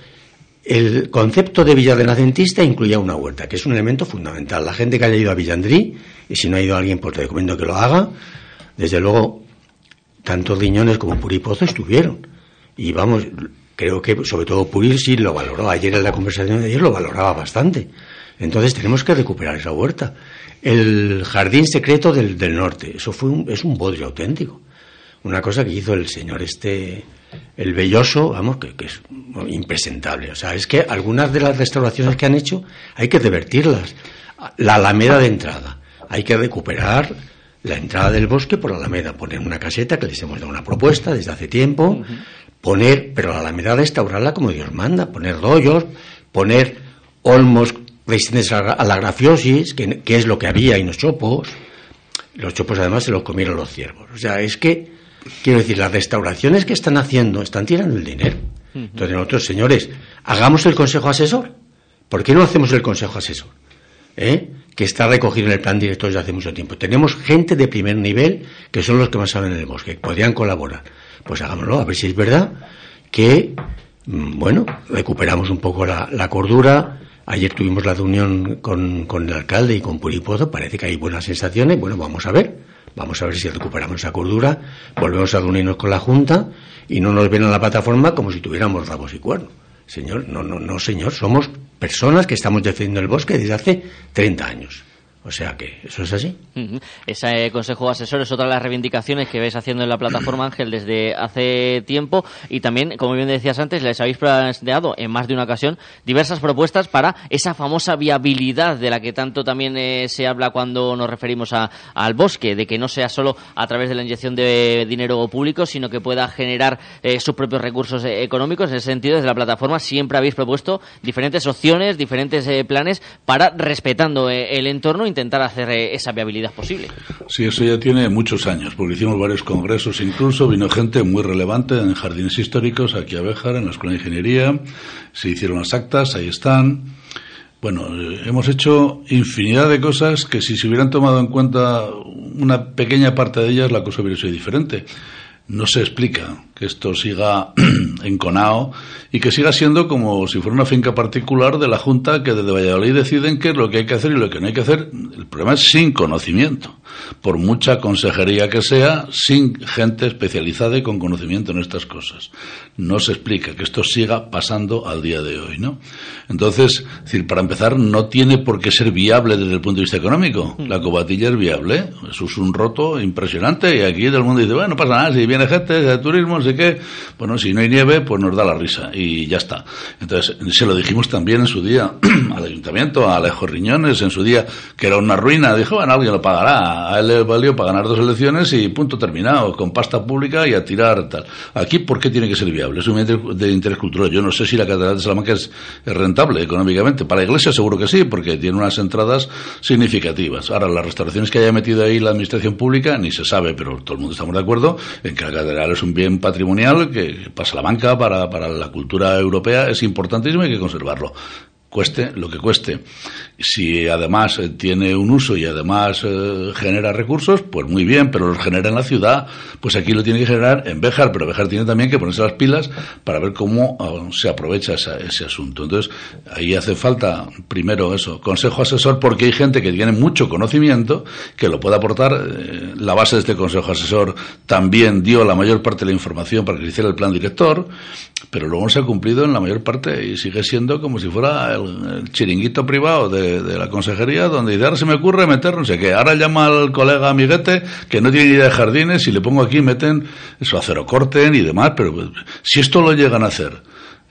El concepto de Villa Renacentista incluía una huerta, que es un elemento fundamental. La gente que haya ido a Villandrí, y si no ha ido alguien, pues te recomiendo que lo haga. Desde luego, tanto Riñones como Puripozo estuvieron. Y vamos, creo que sobre todo Puril sí lo valoró. Ayer en la conversación de ayer lo valoraba bastante. Entonces tenemos que recuperar esa huerta. El jardín secreto del, del norte, eso fue un, es un bodrio auténtico. Una cosa que hizo el señor este, el Belloso, vamos, que, que es impresentable. O sea, es que algunas de las restauraciones que han hecho hay que revertirlas. La alameda de entrada, hay que recuperar la entrada del bosque por la alameda, poner una caseta que les hemos dado una propuesta desde hace tiempo, poner, pero la alameda restaurarla como Dios manda, poner rollos, poner olmos resistentes a la- grafiosis, que, que es lo que había en los chopos. Los chopos además se los comieron los ciervos. O sea, es que, quiero decir, las restauraciones que están haciendo están tirando el dinero. Entonces nosotros, señores, hagamos el consejo asesor. ¿Por qué no hacemos el consejo asesor? ¿Eh? Que está recogido en el plan director desde hace mucho tiempo. Tenemos gente de primer nivel que son los que más saben en el bosque, que podrían colaborar. Pues hagámoslo, a ver si es verdad que, mm, bueno, recuperamos un poco la, la cordura. Ayer tuvimos la reunión con, con el alcalde y con Puripozo, parece que hay buenas sensaciones. Bueno, vamos a ver, vamos a ver si recuperamos esa cordura, volvemos a reunirnos con la Junta y no nos ven a la plataforma como si tuviéramos rabos y cuernos. Señor, no, no, no, señor, somos personas que estamos defendiendo el bosque desde hace 30 años. O sea que eso es así. Ese consejo asesor es otra de las reivindicaciones que ves haciendo en la plataforma Ángel desde hace tiempo y también, como bien decías antes, les habéis planteado en más de una ocasión diversas propuestas para esa famosa viabilidad de la que tanto también eh, se habla cuando nos referimos a- al bosque, de que no sea solo a través de la inyección de dinero público, sino que pueda generar eh, sus propios recursos eh, económicos. En ese sentido, desde la plataforma siempre habéis propuesto diferentes opciones, diferentes eh, planes para, respetando eh, el entorno, intentar hacer eh, esa viabilidad posible. Sí, eso ya tiene muchos años, porque hicimos varios congresos, incluso vino gente muy relevante en jardines históricos, aquí a Béjar, en la Escuela de Ingeniería, se hicieron las actas, ahí están. Bueno, eh, hemos hecho infinidad de cosas que si se hubieran tomado en cuenta una pequeña parte de ellas, la cosa hubiera sido diferente. No se explica que esto siga enconado y que siga siendo como si fuera una finca particular de la Junta que desde Valladolid deciden qué es lo que hay que hacer y lo que no hay que hacer. El problema es sin conocimiento. Por mucha consejería que sea, sin gente especializada y con conocimiento en estas cosas. No se explica que esto siga pasando al día de hoy, ¿no? Entonces, es decir, para empezar, no tiene por qué ser viable desde el punto de vista económico. La cobatilla es viable. Eso es un roto impresionante y aquí todo el mundo dice, bueno, no pasa nada, si viene gente de turismo, no sé. Bueno, si no hay nieve, pues nos da la risa y ya está. Entonces, se lo dijimos también en su día al ayuntamiento, a Alejo Riñones, en su día, que era una ruina. Dijo, bueno, alguien lo pagará. A él le valió para ganar dos elecciones y punto terminado, con pasta pública y a tirar tal. Aquí, ¿por qué tiene que ser viable? Es un de interés cultural. Yo no sé si la Catedral de Salamanca es rentable económicamente. Para la Iglesia seguro que sí, porque tiene unas entradas significativas. Ahora, las restauraciones que haya metido ahí la Administración Pública, ni se sabe, pero todo el mundo estamos de acuerdo en que la Catedral es un bien patrimonial que para Salamanca, para, para la cultura europea, es importantísimo y hay que conservarlo cueste lo que cueste. Si además eh, tiene un uso y además eh, genera recursos, pues muy bien, pero los genera en la ciudad, pues aquí lo tiene que generar en Béjar, pero Béjar tiene también que ponerse las pilas para ver cómo ah, se aprovecha esa- ese asunto. Entonces, ahí hace falta, primero eso, consejo asesor, porque hay gente que tiene mucho conocimiento que lo puede aportar. Eh, la base de este consejo asesor también dio la mayor parte de la información para que se hiciera el plan director, pero luego no se ha cumplido en la mayor parte y sigue siendo como si fuera el, chiringuito privado de, la consejería donde dice, ahora se me ocurre meter no sé qué, ahora llama al colega amiguete que no tiene idea de jardines y le pongo aquí, meten su acero corten y demás, pero si esto lo llegan a hacer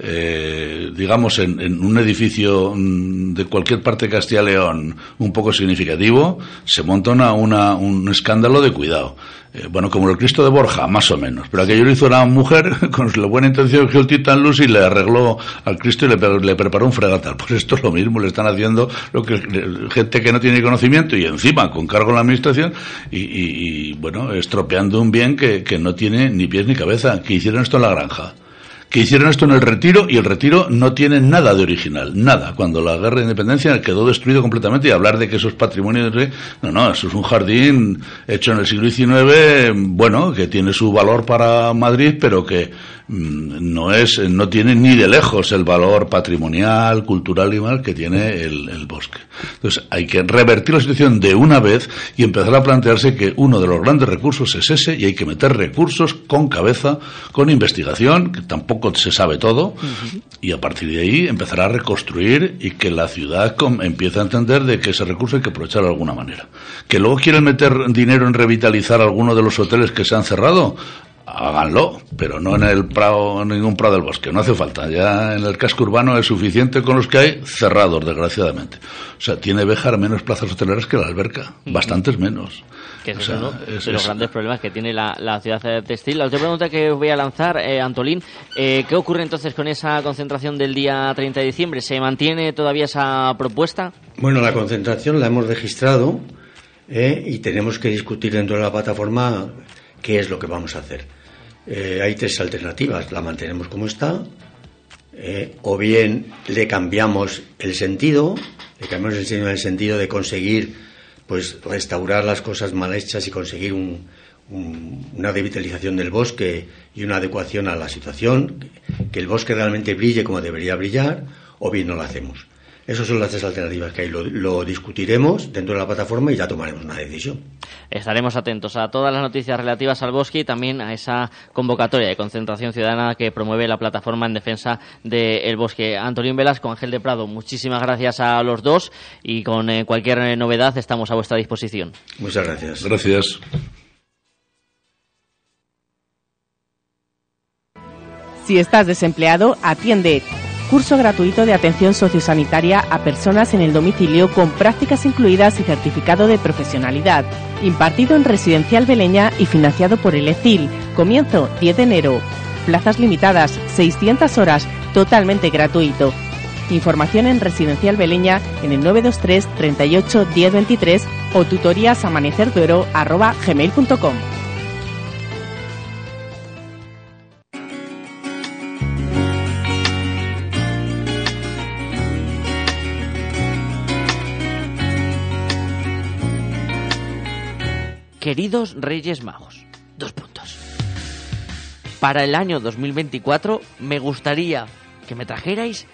eh, digamos, en, en, un edificio mm, de cualquier parte de Castilla y León un poco significativo, se monta una, una, un escándalo de cuidado. Eh, bueno, como el Cristo de Borja, más o menos. Pero aquello lo hizo una mujer con la buena intención que el Titan Luz y le arregló al Cristo y le, le, preparó un fregatal. Pues esto es lo mismo, le están haciendo lo que gente que no tiene conocimiento y encima con cargo en la administración y, y, y bueno, estropeando un bien que, que no tiene ni pies ni cabeza, que hicieron esto en la granja que hicieron esto en el retiro y el retiro no tiene nada de original, nada. Cuando la guerra de independencia quedó destruido completamente y hablar de que eso es patrimonio de... No, no, eso es un jardín hecho en el siglo XIX, bueno, que tiene su valor para Madrid, pero que mm, no es, no tiene ni de lejos el valor patrimonial, cultural y mal que tiene el, el bosque. Entonces hay que revertir la situación de una vez y empezar a plantearse que uno de los grandes recursos es ese y hay que meter recursos con cabeza, con investigación, que tampoco se sabe todo, y a partir de ahí empezará a reconstruir y que la ciudad empiece a entender de que ese recurso hay que aprovechar de alguna manera. Que luego quieren meter dinero en revitalizar alguno de los hoteles que se han cerrado, háganlo, pero no en el prado, en ningún prado del bosque, no hace falta. Ya en el casco urbano es suficiente con los que hay cerrados, desgraciadamente. O sea, tiene Béjar menos plazas hoteleras que la alberca, bastantes menos. Que es uno de los grandes problemas que tiene la, la, ciudad textil. La otra pregunta que os voy a lanzar, eh, Antolín, eh, ¿qué ocurre entonces con esa concentración del día 30 de diciembre? ¿Se mantiene todavía esa propuesta? Bueno, la concentración la hemos registrado eh, y tenemos que discutir dentro de la plataforma qué es lo que vamos a hacer. Eh, hay tres alternativas. La mantenemos como está, eh, o bien le cambiamos el sentido, le cambiamos el sentido en el sentido de conseguir pues restaurar las cosas mal hechas y conseguir un, un, una revitalización del bosque y una adecuación a la situación, que el bosque realmente brille como debería brillar, o bien no lo hacemos. Esas son las tres alternativas que hay. Lo, lo, discutiremos dentro de la plataforma y ya tomaremos una decisión. Estaremos atentos a todas las noticias relativas al bosque y también a esa convocatoria de concentración ciudadana que promueve la plataforma en defensa del bosque. Antolín Velasco, Ángel de Prado, muchísimas gracias a los dos y con eh, cualquier novedad estamos a vuestra disposición. Muchas gracias. Gracias. Si estás desempleado, atiende curso gratuito de atención sociosanitaria a personas en el domicilio con prácticas incluidas y certificado de profesionalidad, impartido en Residencial Beleña y financiado por el ECIL. Comienzo 10 de enero. Plazas limitadas, 600 horas, totalmente gratuito. Información en Residencial Beleña en el 923 38 1023 o tutorías Queridos Reyes Magos, dos puntos. Para el año 2024 me gustaría que me trajerais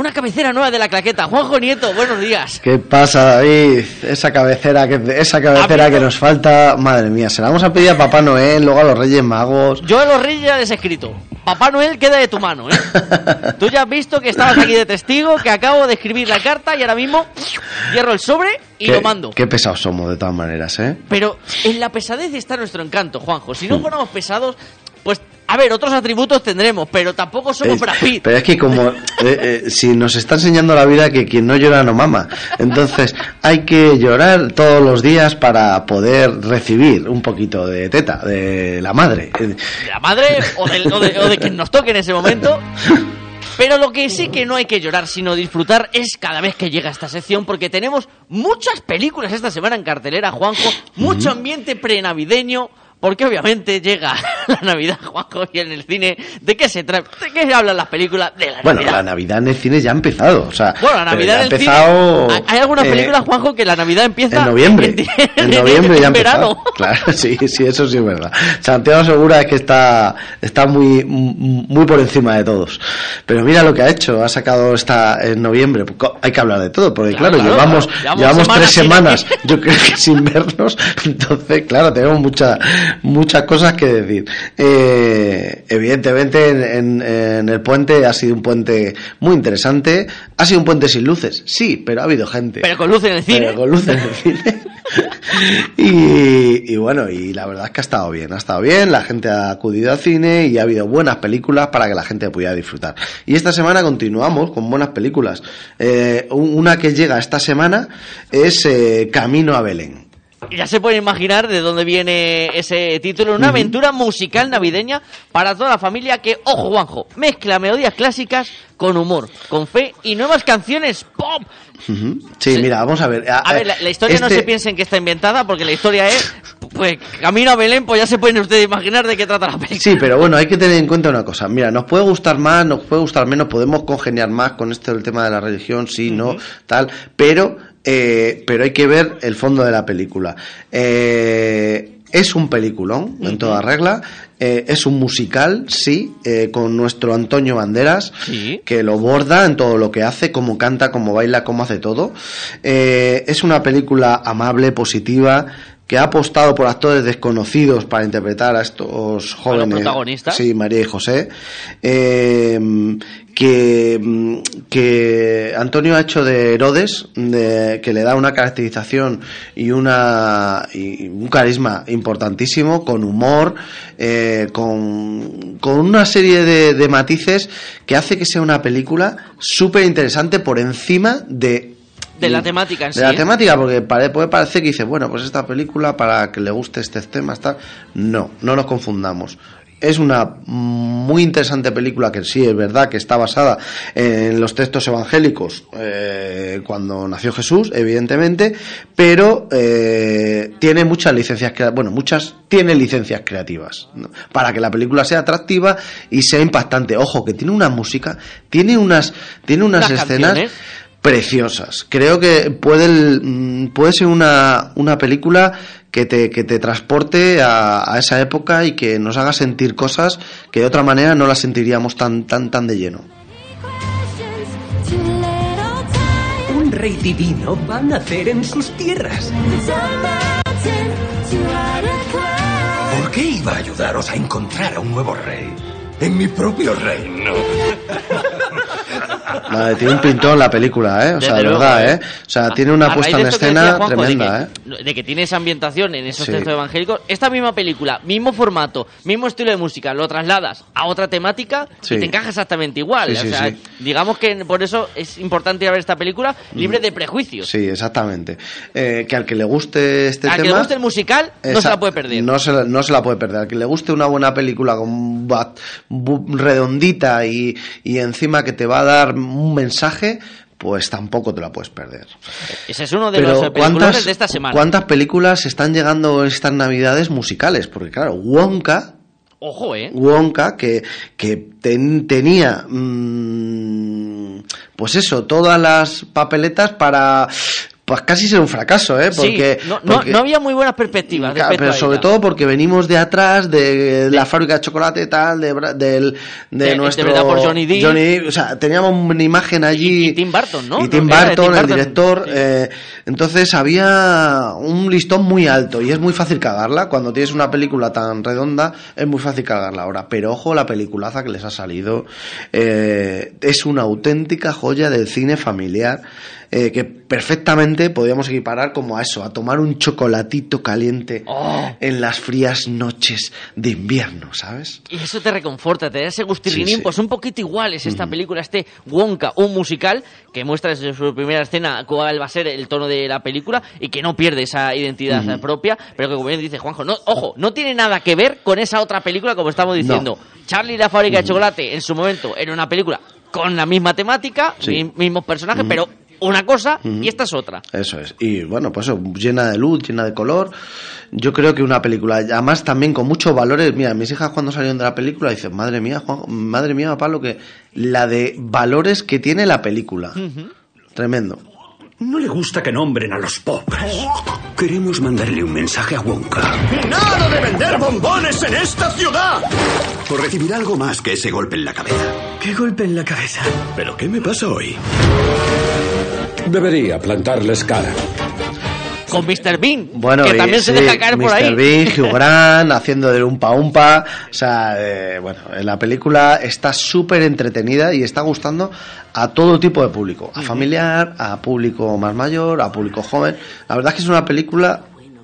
una cabecera nueva de la claqueta. Juanjo Nieto, buenos días. ¿Qué pasa, David? Esa cabecera que, esa cabecera que nos falta, madre mía, se la vamos a pedir a Papá Noel, luego a los Reyes Magos. Yo a los Reyes ya les he escrito. Papá Noel queda de tu mano, ¿eh? Tú ya has visto que estabas aquí de testigo, que acabo de escribir la carta y ahora mismo hierro el sobre y qué, lo mando. Qué pesados somos, de todas maneras, ¿eh? Pero en la pesadez está nuestro encanto, Juanjo. Si no fuéramos pesados, pues a ver, otros atributos tendremos, pero tampoco somos es, Brad Pitt. Pero es que como eh, eh, si nos está enseñando la vida que quien no llora no mama. Entonces hay que llorar todos los días para poder recibir un poquito de teta de la madre. De la madre o de, o de, o de quien nos toque en ese momento. Pero lo que sí que no hay que llorar, sino disfrutar es cada vez que llega esta sección, porque tenemos muchas películas esta semana en cartelera, Juanjo, mucho ambiente prenavideño, porque obviamente llega la Navidad, Juanjo, y en el cine, ¿de qué se trata? ¿De qué se hablan las películas? De la bueno, Navidad. la Navidad en el cine ya ha empezado, o sea, Bueno, la Navidad ya ha en el empezado, cine. Hay algunas eh, películas, Juanjo, que la Navidad empieza en noviembre. En, En noviembre ya ha en verano. empezado. Claro, sí, sí, eso sí es verdad. Santiago Segura es que está, está muy, muy por encima de todos. Pero mira lo que ha hecho, ha sacado esta en noviembre. Hay que hablar de todo, porque claro, claro, llevamos, claro. Llevamos llevamos semanas tres sin semanas, yo creo que sin vernos. Entonces, claro, tenemos mucha, muchas cosas que decir. Eh, evidentemente, en, en- en el puente ha sido un puente muy interesante. Ha sido un puente sin luces, sí, pero ha habido gente. Pero con luz en el cine. Pero con luces en el cine. y, y bueno, y la verdad es que ha estado bien, ha estado bien, la gente ha acudido al cine y ha habido buenas películas para que la gente pudiera disfrutar. Y esta semana continuamos con buenas películas. Eh, un- una que llega esta semana es eh, Camino a Belén. Ya se puede imaginar de dónde viene ese título, una aventura musical navideña para toda la familia que, ojo Juanjo, mezcla melodías clásicas con humor, con fe y nuevas canciones pop. Sí, mira, vamos a ver. A ver, la, la historia no este- se piensen que está inventada porque la historia es, pues, Camino a Belén, pues ya se pueden ustedes imaginar de qué trata la película. Sí, pero bueno, hay que tener en cuenta una cosa. Mira, nos puede gustar más, nos puede gustar menos, podemos congeniar más con esto del tema de la religión, sí, no, tal, pero, eh, pero hay que ver el fondo de la película. Eh, es un peliculón, en toda regla. eh, es un musical, sí, eh, con nuestro Antonio Banderas, que lo borda en todo lo que hace, cómo canta, cómo baila, cómo hace todo. Eh, es una película amable, positiva, que ha apostado por actores desconocidos para interpretar a estos jóvenes. protagonistas. Sí, María y José. Eh, que, que Antonio ha hecho de Herodes, de- que le da una caracterización y, una, y un carisma importantísimo, con humor, eh, con, con una serie de, de matices que hace que sea una película súper interesante por encima de De la temática en de sí. la ¿eh? temática, porque puede parecer que dice, bueno, pues esta película para que le guste este tema, está. No, no nos confundamos. Es una muy interesante película que sí es verdad que está basada en los textos evangélicos eh, cuando nació Jesús, evidentemente, pero eh, tiene muchas licencias, crea- bueno, muchas tiene licencias creativas ¿no? para que la película sea atractiva y sea impactante. Ojo, que tiene una música, tiene unas, tiene unas, escenas canciones. Preciosas. Creo que puede, mm, puede ser una, una película que te, que te transporte a, a esa época y que nos haga sentir cosas que de otra manera no las sentiríamos tan, tan, tan de lleno. Un rey divino va a nacer en sus tierras. ¿Por qué iba a ayudaros a encontrar a un nuevo rey? En mi propio reino. Madre, tiene un pintón la película, ¿eh? O sea, de verdad, ¿eh? ¿eh? O sea, tiene una puesta de en escena Juanjo, de tremenda, ¿eh? que- De que tiene esa ambientación en esos Sí. textos evangélicos. Esta misma película, mismo formato, mismo estilo de música, lo trasladas a otra temática Sí. y te encaja exactamente igual. Sí, o sea, digamos que por eso es importante ir a ver esta película libre de prejuicios. Sí, exactamente. Eh, que al que le guste este Al que tema... le guste el musical, no se la puede perder. No se, la- no se la puede perder. Al que le guste una buena película con redondita y, y encima que te va a dar un mensaje, pues tampoco te la puedes perder. Ese es uno de Pero los peliculones de esta semana. ¿cuántas películas están llegando estas navidades musicales? Porque claro, Wonka, Ojo, ¿eh? Wonka, que, que ten- tenía, mm, pues eso, todas las papeletas para, pues casi ser un fracaso, ¿eh? Porque, sí, no, no- porque- no había muy buenas perspectivas. Claro, pero sobre todo porque venimos de atrás de la fábrica de chocolate tal de de, De- nuestro interpretada por Johnny Depp. Depp, o sea teníamos una imagen allí Y Tim Burton, ¿no? y Tim de Burton, Tim el director eh, entonces había un listón muy alto y es muy fácil cagarla cuando tienes una película tan redonda es muy fácil cagarla ahora pero ojo la peliculaza que les ha salido eh, es una auténtica joya del cine familiar eh, que perfectamente podríamos equiparar como a eso, a tomar un chocolatito caliente Oh. en las frías noches de invierno, ¿sabes? Y eso te reconforta, te da ese gustirrinín, Sí, sí. pues un poquito igual es esta película, este Wonka, un musical que muestra desde su primera escena cuál va a ser el tono de la película y que no pierde esa identidad propia, pero que como bien dice Juanjo, no, ojo, no tiene nada que ver con esa otra película como estamos diciendo. Charlie y la fábrica de chocolate en su momento era una película con la misma temática, Sí. mi- mismos personajes, pero una cosa y esta es otra. Eso es. Y bueno, pues eso, llena de luz, llena de color. Yo creo que una película, además también con muchos valores. Mira, mis hijas cuando salieron de la película dicen, madre mía, Juan, madre mía, papá, lo que, la de valores que tiene la película. Tremendo. No le gusta que nombren a los pobres. Queremos mandarle un mensaje a Wonka. ¡Nada de vender bombones en esta ciudad! O recibirá algo más que ese golpe en la cabeza. ¿Qué golpe en la cabeza? ¿Pero qué me pasa hoy? Debería plantarles cara. con Mr. Bean, Bueno, que y también se sí, deja caer por Mr. ahí. Bean, Hugh Grant, haciendo de umpa umpa. O sea, eh, bueno, la película está súper entretenida y está gustando a todo tipo de público. A familiar, a público más mayor, a público joven. La verdad es que es una película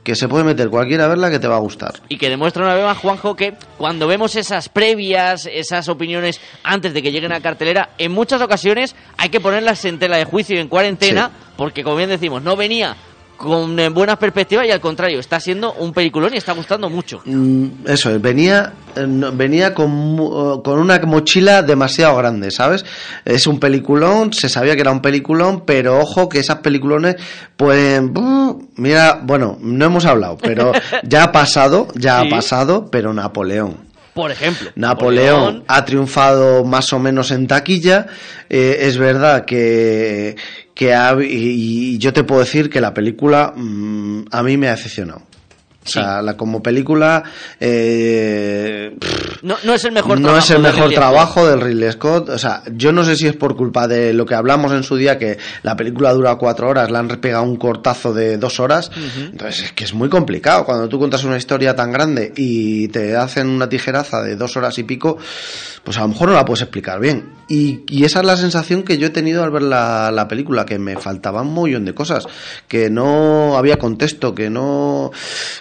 que se puede meter cualquiera a verla que te va a gustar. Y que demuestra una vez más, Juanjo, que cuando vemos esas previas, esas opiniones antes de que lleguen a cartelera, en muchas ocasiones hay que ponerlas en tela de juicio y en cuarentena, porque como bien decimos, no venía con eh, buenas perspectivas y al contrario, está siendo un peliculón y está gustando mucho. Mm, Eso, venía, eh, venía con, mu- con una mochila demasiado grande, ¿sabes? Es un peliculón, se sabía que era un peliculón, pero ojo que esas peliculones pueden... ¡buh! Mira, bueno, no hemos hablado, pero ya ha pasado, ya Sí. ha pasado, pero Napoleón. Por ejemplo, Napoleón ha triunfado más o menos en taquilla. Eh, es verdad que, que ha- y, y yo te puedo decir que la película mm, a mí me ha decepcionado. O sea, la, como película eh, No, no es el mejor no trabajo. es el de mejor Ridley Scott. trabajo del Ridley Scott. O sea, yo no sé si es por culpa de lo que hablamos en su día, que la película dura cuatro horas, le han pegado un cortazo de dos horas. Entonces es que es muy complicado. Cuando tú cuentas una historia tan grande y te hacen una tijeraza de dos horas y pico, pues a lo mejor no la puedes explicar bien. Y, y esa es la sensación que yo he tenido al ver la, la película, que me faltaban un millón de cosas, que no había contexto, que no,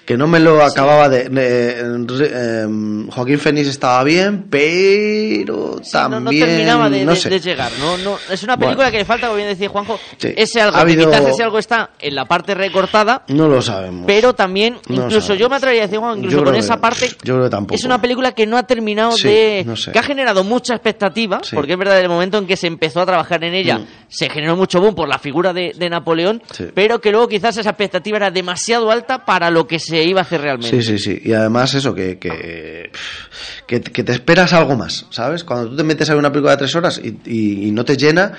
que no me lo acababa de... de- em, Joaquín Fénix estaba bien, pero también... no terminaba de, no de- sé. de llegar. No, no, es una película Bueno. que le falta, como bien decía Juanjo, Sí. ese algo. Ha que habido- Quizás ese algo está en la parte recortada, No lo sabemos. pero también, incluso yo me atrevería a decir, Juan, incluso con esa parte, Yo creo que tampoco. es una película que no ha terminado Sí, de... sé. que ha generado mucha expectativa, porque es verdad, el momento en que se empezó a trabajar en ella, Mm. se generó mucho boom por la figura de, de Napoleón, pero que luego quizás esa expectativa era demasiado alta para lo que se iba a hacer realmente. Sí, sí, sí. Y además eso, que, que, que, te esperas algo más, ¿sabes? Cuando tú te metes a una película de tres horas y, y- y no te llena,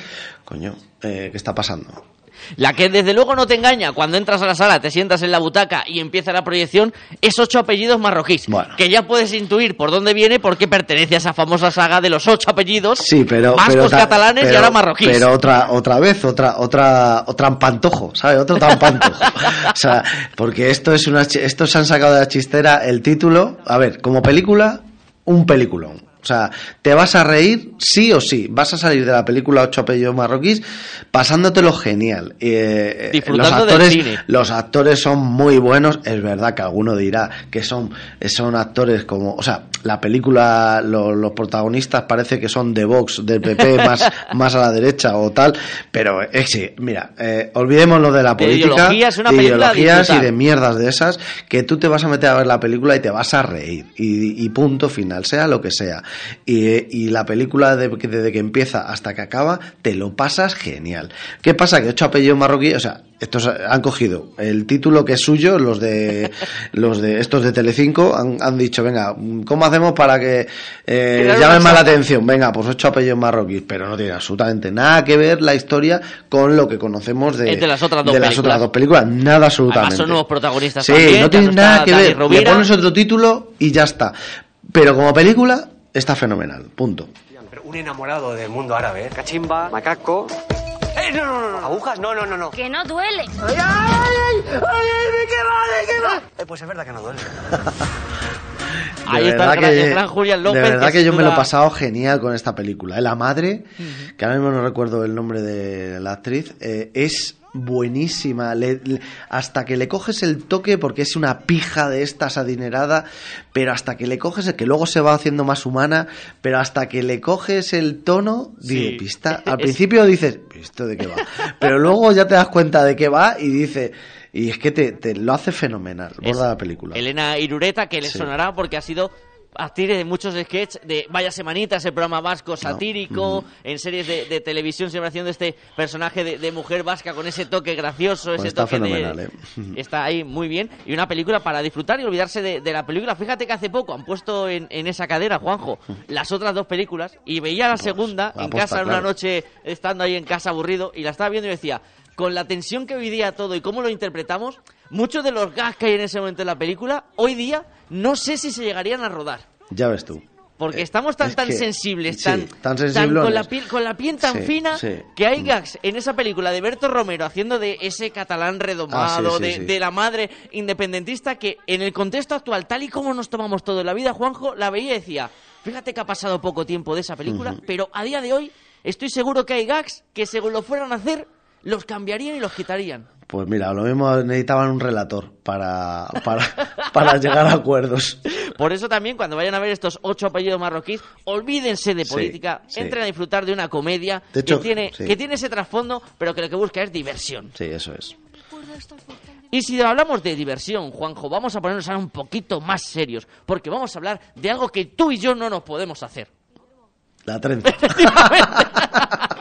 coño, eh, ¿qué está pasando? La que desde luego no te engaña cuando entras a la sala, te sientas en la butaca y empieza la proyección, es ocho apellidos marroquíes. Que ya puedes intuir por dónde viene porque pertenece a esa famosa saga de los ocho apellidos Sí, pero... vascos, pero ta- catalanes y ahora marroquíes. Pero otra, otra vez, otra, otra, otra trampantojo, ¿sabes? Otro trampantojo. o sea, porque esto es una, estos se han sacado de la chistera el título. A ver, como película, un peliculón. O sea, te vas a reír sí o sí. Vas a salir de la película Ocho apellidos marroquíes pasándotelo genial. Eh, Disfrutando los del actores, cine. los actores son muy buenos. Es verdad que alguno dirá que son, son actores como, o sea, la película, lo- los protagonistas parece que son de Vox, del PP, más, más a la derecha o tal. Pero eh, sí, mira, eh, olvidémonos de la política, una de ideologías y disfrutar. de mierdas de esas, que tú te vas a meter a ver la película y te vas a reír. Y, y punto final, sea lo que sea. Y, y la película de- desde que empieza hasta que acaba, te lo pasas genial. ¿Qué pasa? Que ocho apellidos marroquíes, o sea, estos han cogido el título que es suyo, los de los de estos de Telecinco han, han dicho, venga, ¿cómo hacemos para que eh, llamen más la atención? Venga, pues ocho apellidos marroquíes, pero no tiene absolutamente nada que ver la historia con lo que conocemos de, de las otras dos de las películas. otras dos películas, nada absolutamente. Además son nuevos protagonistas Sí, también, no tiene nada que ver. Le pones otro título y ya está. Pero como película está fenomenal. Punto. Pero un enamorado del mundo árabe. ¿eh? Cachimba, macaco. ¡Eh, no, no, no, no! ¿Agujas? No, no, no, no. Que no duele. ¡Ay, ay, ay! ¡Ay, qué va, de qué va! Eh, pues es verdad que no duele. Ahí De está el verdad gran, que- el gran Julián López. De verdad que, sin yo me lo he pasado genial con esta película. ¿eh? La madre, que ahora mismo no recuerdo el nombre de la actriz, eh, es buenísima. Le- le- hasta que le coges el toque, porque es una pija de estas adinerada, pero hasta que le coges el que luego se va haciendo más humana, pero hasta que le coges el tono, dice, pista. Al principio dices, ¿esto de qué va? Pero luego ya te das cuenta de qué va y dice. Y es que te, te lo hace fenomenal, borda la película. Elena Irureta, que le Sí. sonará porque ha sido actriz de muchos sketches de Vaya Semanita, ese programa vasco satírico, en series de, de televisión siempre haciendo este personaje de, de mujer vasca con ese toque gracioso, Pues ese está toque de- fenomenal, ¿eh? Está ahí muy bien. Y una película para disfrutar y olvidarse de, de la película. Fíjate que hace poco han puesto en, en esa cadera, Juanjo, las otras dos películas y veía la segunda en aposta, casa en una noche estando ahí en casa aburrido y la estaba viendo y decía, con la tensión que hoy día todo y cómo lo interpretamos, muchos de los gags que hay en ese momento en la película, hoy día no sé si se llegarían a rodar. Ya ves tú. Porque estamos tan es tan que- sensibles, sí, tan, tan sensiblones. con la piel con la piel tan Sí, fina sí. que hay gags en esa película de Berto Romero haciendo de ese catalán redomado, Ah, sí, sí, de, sí. de la madre independentista que en el contexto actual, tal y como nos tomamos todo en la vida, Juanjo la veía y decía, fíjate que ha pasado poco tiempo de esa película, pero a día de hoy estoy seguro que hay gags que según lo fueran a hacer los cambiarían y los quitarían. Pues mira, lo mismo necesitaban un relator para, para, para llegar a acuerdos. Por eso también cuando vayan a ver estos ocho apellidos marroquíes, olvídense de Sí, política, sí. entren a disfrutar de una comedia De hecho, que, tiene, sí. que tiene ese trasfondo, pero que lo que busca es diversión. Sí, eso es. Y si hablamos de diversión, Juanjo, vamos a ponernos ahora un poquito más serios, porque vamos a hablar de algo que tú y yo no nos podemos hacer. La trenza.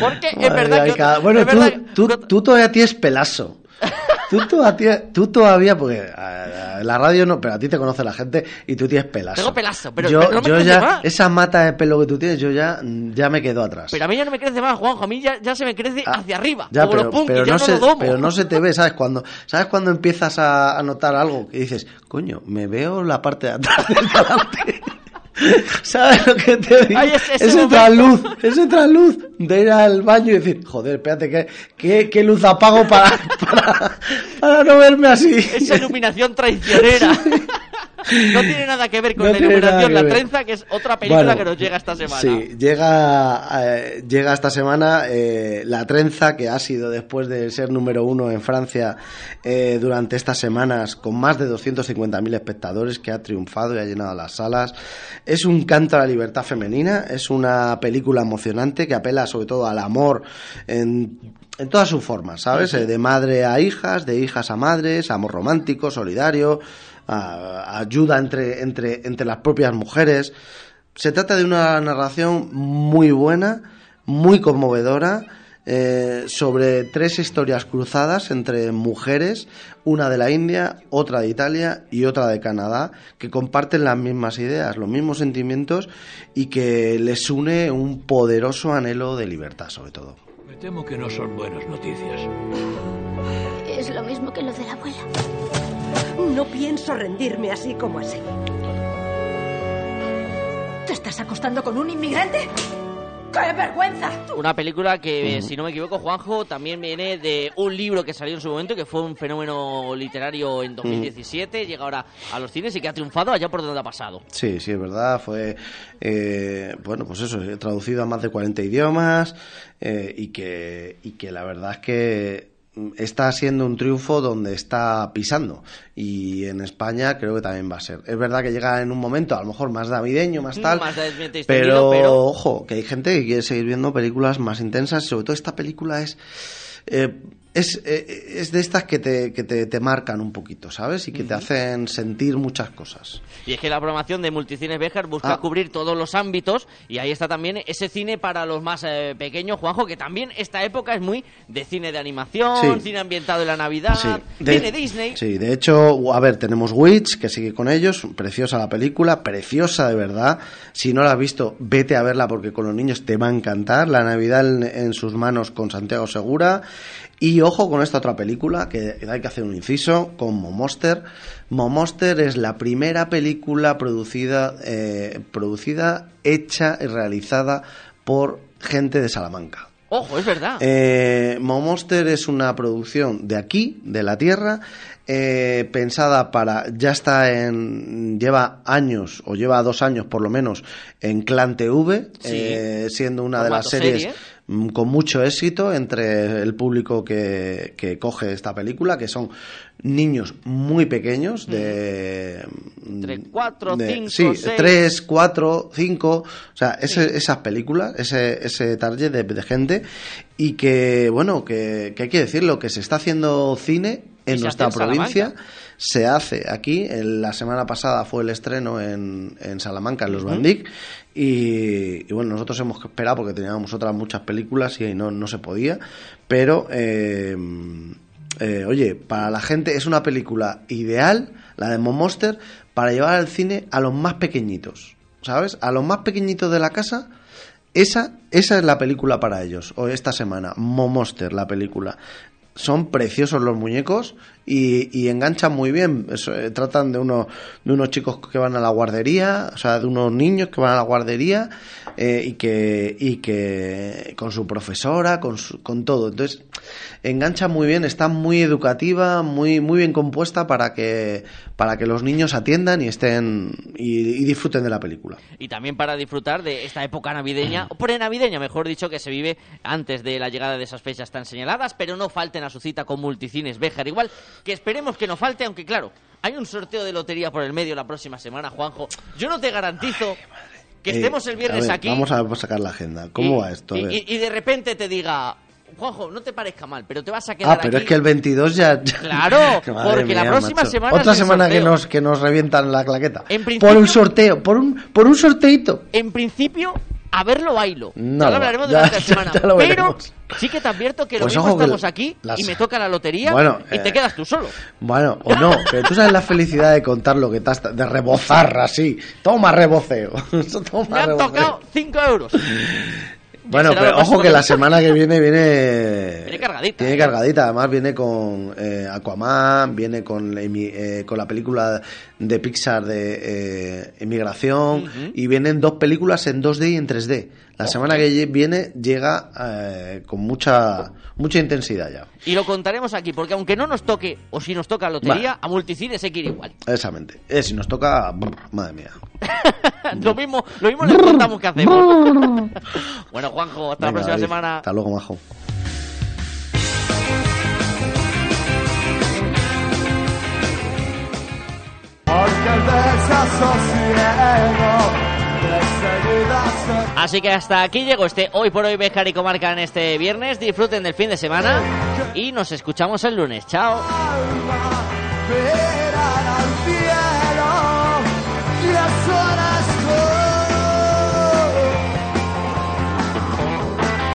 Porque es verdad mía, que... cada- Bueno, es tú, verdad tú, tú todavía tienes pelazo. Tú, todavía, tú todavía, porque a- a- en la radio no, pero a ti te conoce la gente y tú tienes pelazo. Tengo pelazo, pero- yo, pero no me yo crece ya, más. esa mata de pelo que tú tienes, yo ya, ya me quedo atrás. Pero a mí ya no me crece más, Juanjo, a mí ya, ya se me crece hacia arriba, Ah, Ya, como pero, los punkis, pero ya no no, se, lo pero no se te ve, ¿sabes? Cuando, ¿Sabes cuando empiezas a, a notar algo? Que dices, coño, me veo la parte de atrás del delante. ¿Sabes lo que te digo? Ay, ese- ese ese momento. trasluz, ese trasluz de ir al baño y decir, joder, espérate, ¿qué, qué, qué luz apago para, para, para no verme así? Esa iluminación traicionera. no tiene nada que ver con No la que La. Trenza, que es otra película Bueno, que nos llega esta semana. Sí, llega, eh, llega esta semana eh, La Trenza, que ha sido después de ser número uno en Francia eh, durante estas semanas, con más de 250.000 espectadores, que ha triunfado y ha llenado las salas. Es un canto a la libertad femenina, es una película emocionante que apela sobre todo al amor en, en todas sus formas, ¿sabes? Eh, De madre a hijas, de hijas a madres, amor romántico, solidario, a- ayuda entre, entre, entre las propias mujeres. Se trata de una narración muy buena, muy conmovedora, eh, sobre tres historias cruzadas entre mujeres, una de la India, otra de Italia y otra de Canadá, que comparten las mismas ideas, los mismos sentimientos y que les une un poderoso anhelo de libertad, sobre todo. Me temo que no son buenas noticias. Es lo mismo que lo de la abuela. No pienso rendirme así como así. ¿Te estás acostando con un inmigrante? ¡Qué vergüenza! Una película que, si no me equivoco, Juanjo, también viene de un libro que salió en su momento, que fue un fenómeno literario en 2017, llega ahora a los cines y que ha triunfado allá por donde ha pasado. Sí, sí, es verdad. Fue, eh, bueno, pues eso, traducido a más de 40 idiomas eh, y, que, y que la verdad es que está siendo un triunfo donde está pisando. Y en España creo que también va a ser. Es verdad que llega en un momento, a lo mejor más navideño, más tal. Más pero, pero- ojo, que hay gente que quiere seguir viendo películas más intensas. y Sobre todo esta película es... eh, es, eh, es de estas que, te, que te, te marcan un poquito, ¿sabes? Y que te hacen sentir muchas cosas. Y es que la programación de Multicines Bejar busca Ah. cubrir todos los ámbitos y ahí está también ese cine para los más eh, pequeños, Juanjo, que también esta época es muy de cine de animación, Sí. cine ambientado en la Navidad, Sí, de- cine Disney. Sí, de hecho, a ver, tenemos Witch, que sigue con ellos, preciosa la película, preciosa de verdad. Si no la has visto, vete a verla porque con los niños te va a encantar. La Navidad en, en sus manos con Santiago Segura. Y ojo con esta otra película, que hay que hacer un inciso, con Momonster. Momonster es la primera película producida, eh, producida, hecha y realizada por gente de Salamanca. Ojo, es verdad. Eh, Monster es una producción de aquí, de la Tierra, eh, pensada para, ya está en, lleva años, o lleva dos años por lo menos, en Clan TV, Sí. eh, siendo una de las series serie. Mm, con mucho éxito entre el público que, que coge esta película, que son niños muy pequeños, de... Entre 4, de- 5, sí, 6. 3, 4, 5, o sea, ese- esas películas, ese, ese target de, de gente y que, bueno, que, que hay que decirlo, que se está haciendo cine en nuestra en provincia, se hace aquí, en- la semana pasada fue el estreno en, en Salamanca, en Los Ujú. Bandic, y, y bueno, nosotros hemos esperado porque teníamos otras muchas películas y no, no se podía, pero... eh, eh, oye, para la gente es una película ideal, la de Monster, para llevar al cine a los más pequeñitos, ¿sabes? A los más pequeñitos de la casa, esa, esa es la película para ellos, o esta semana, Monster, la película. son preciosos los muñecos y, y enganchan muy bien. Eh, tratan de, uno, de unos chicos que van a la guardería, o sea, de unos niños que van a la guardería eh, y, que, y que con su profesora, con, su- con todo. Entonces, engancha muy bien, está muy educativa, muy, muy bien compuesta para que, para que los niños atiendan y estén y, y disfruten de la película. Y también para disfrutar de esta época navideña, o prenavideña, mejor dicho, que se vive antes de la llegada de esas fechas tan señaladas, pero no falten a su cita con Multicines Béjar. Igual que esperemos que no falte, aunque claro, hay un sorteo de lotería por el medio la próxima semana, Juanjo. Yo no te garantizo que Eh, estemos el a viernes ver, aquí Vamos a sacar la agenda. ¿Cómo y- va esto? A y, ver. y- y de repente te diga, Juanjo, no te parezca mal, pero te vas a quedar Ah, pero aquí. es que el 22 ya... ya- Claro, porque la próxima macho. semana Otra semana que nos, que nos revientan la claqueta. En principio- Por un sorteo, por un, por un sorteito. En principio, a verlo bailo. No, ya lo hablaremos ya- durante la semana. ya pero sí que te advierto que Pues lo mismo estamos aquí las- y me toca la lotería Bueno, y te eh, quedas tú solo. Bueno, o no, pero tú sabes la felicidad de contar lo que te has... de rebozar así. Toma reboceo. Toma Me han reboceo. tocado 5 euros. Bueno, pero ojo que que- la semana que viene viene... Viene cargadita. ¿eh? cargadita, además viene con eh, Aquaman, viene con, eh, con la película de Pixar de eh, Emigración y vienen dos películas en 2D y en 3D. La semana que viene llega eh, con mucha mucha intensidad ya. Y lo contaremos aquí, porque aunque no nos toque, o si nos toca lotería, a multicines hay que ir igual. Exactamente. Eh, si nos toca, brr, madre mía. lo mismo, lo mismo les contamos que hacemos. bueno, Juanjo, hasta la próxima David, semana. Hasta luego, majo. Así que hasta aquí llegó este Hoy por Hoy Bejar y Comarca en este viernes. Disfruten del fin de semana y nos escuchamos el lunes. Chao.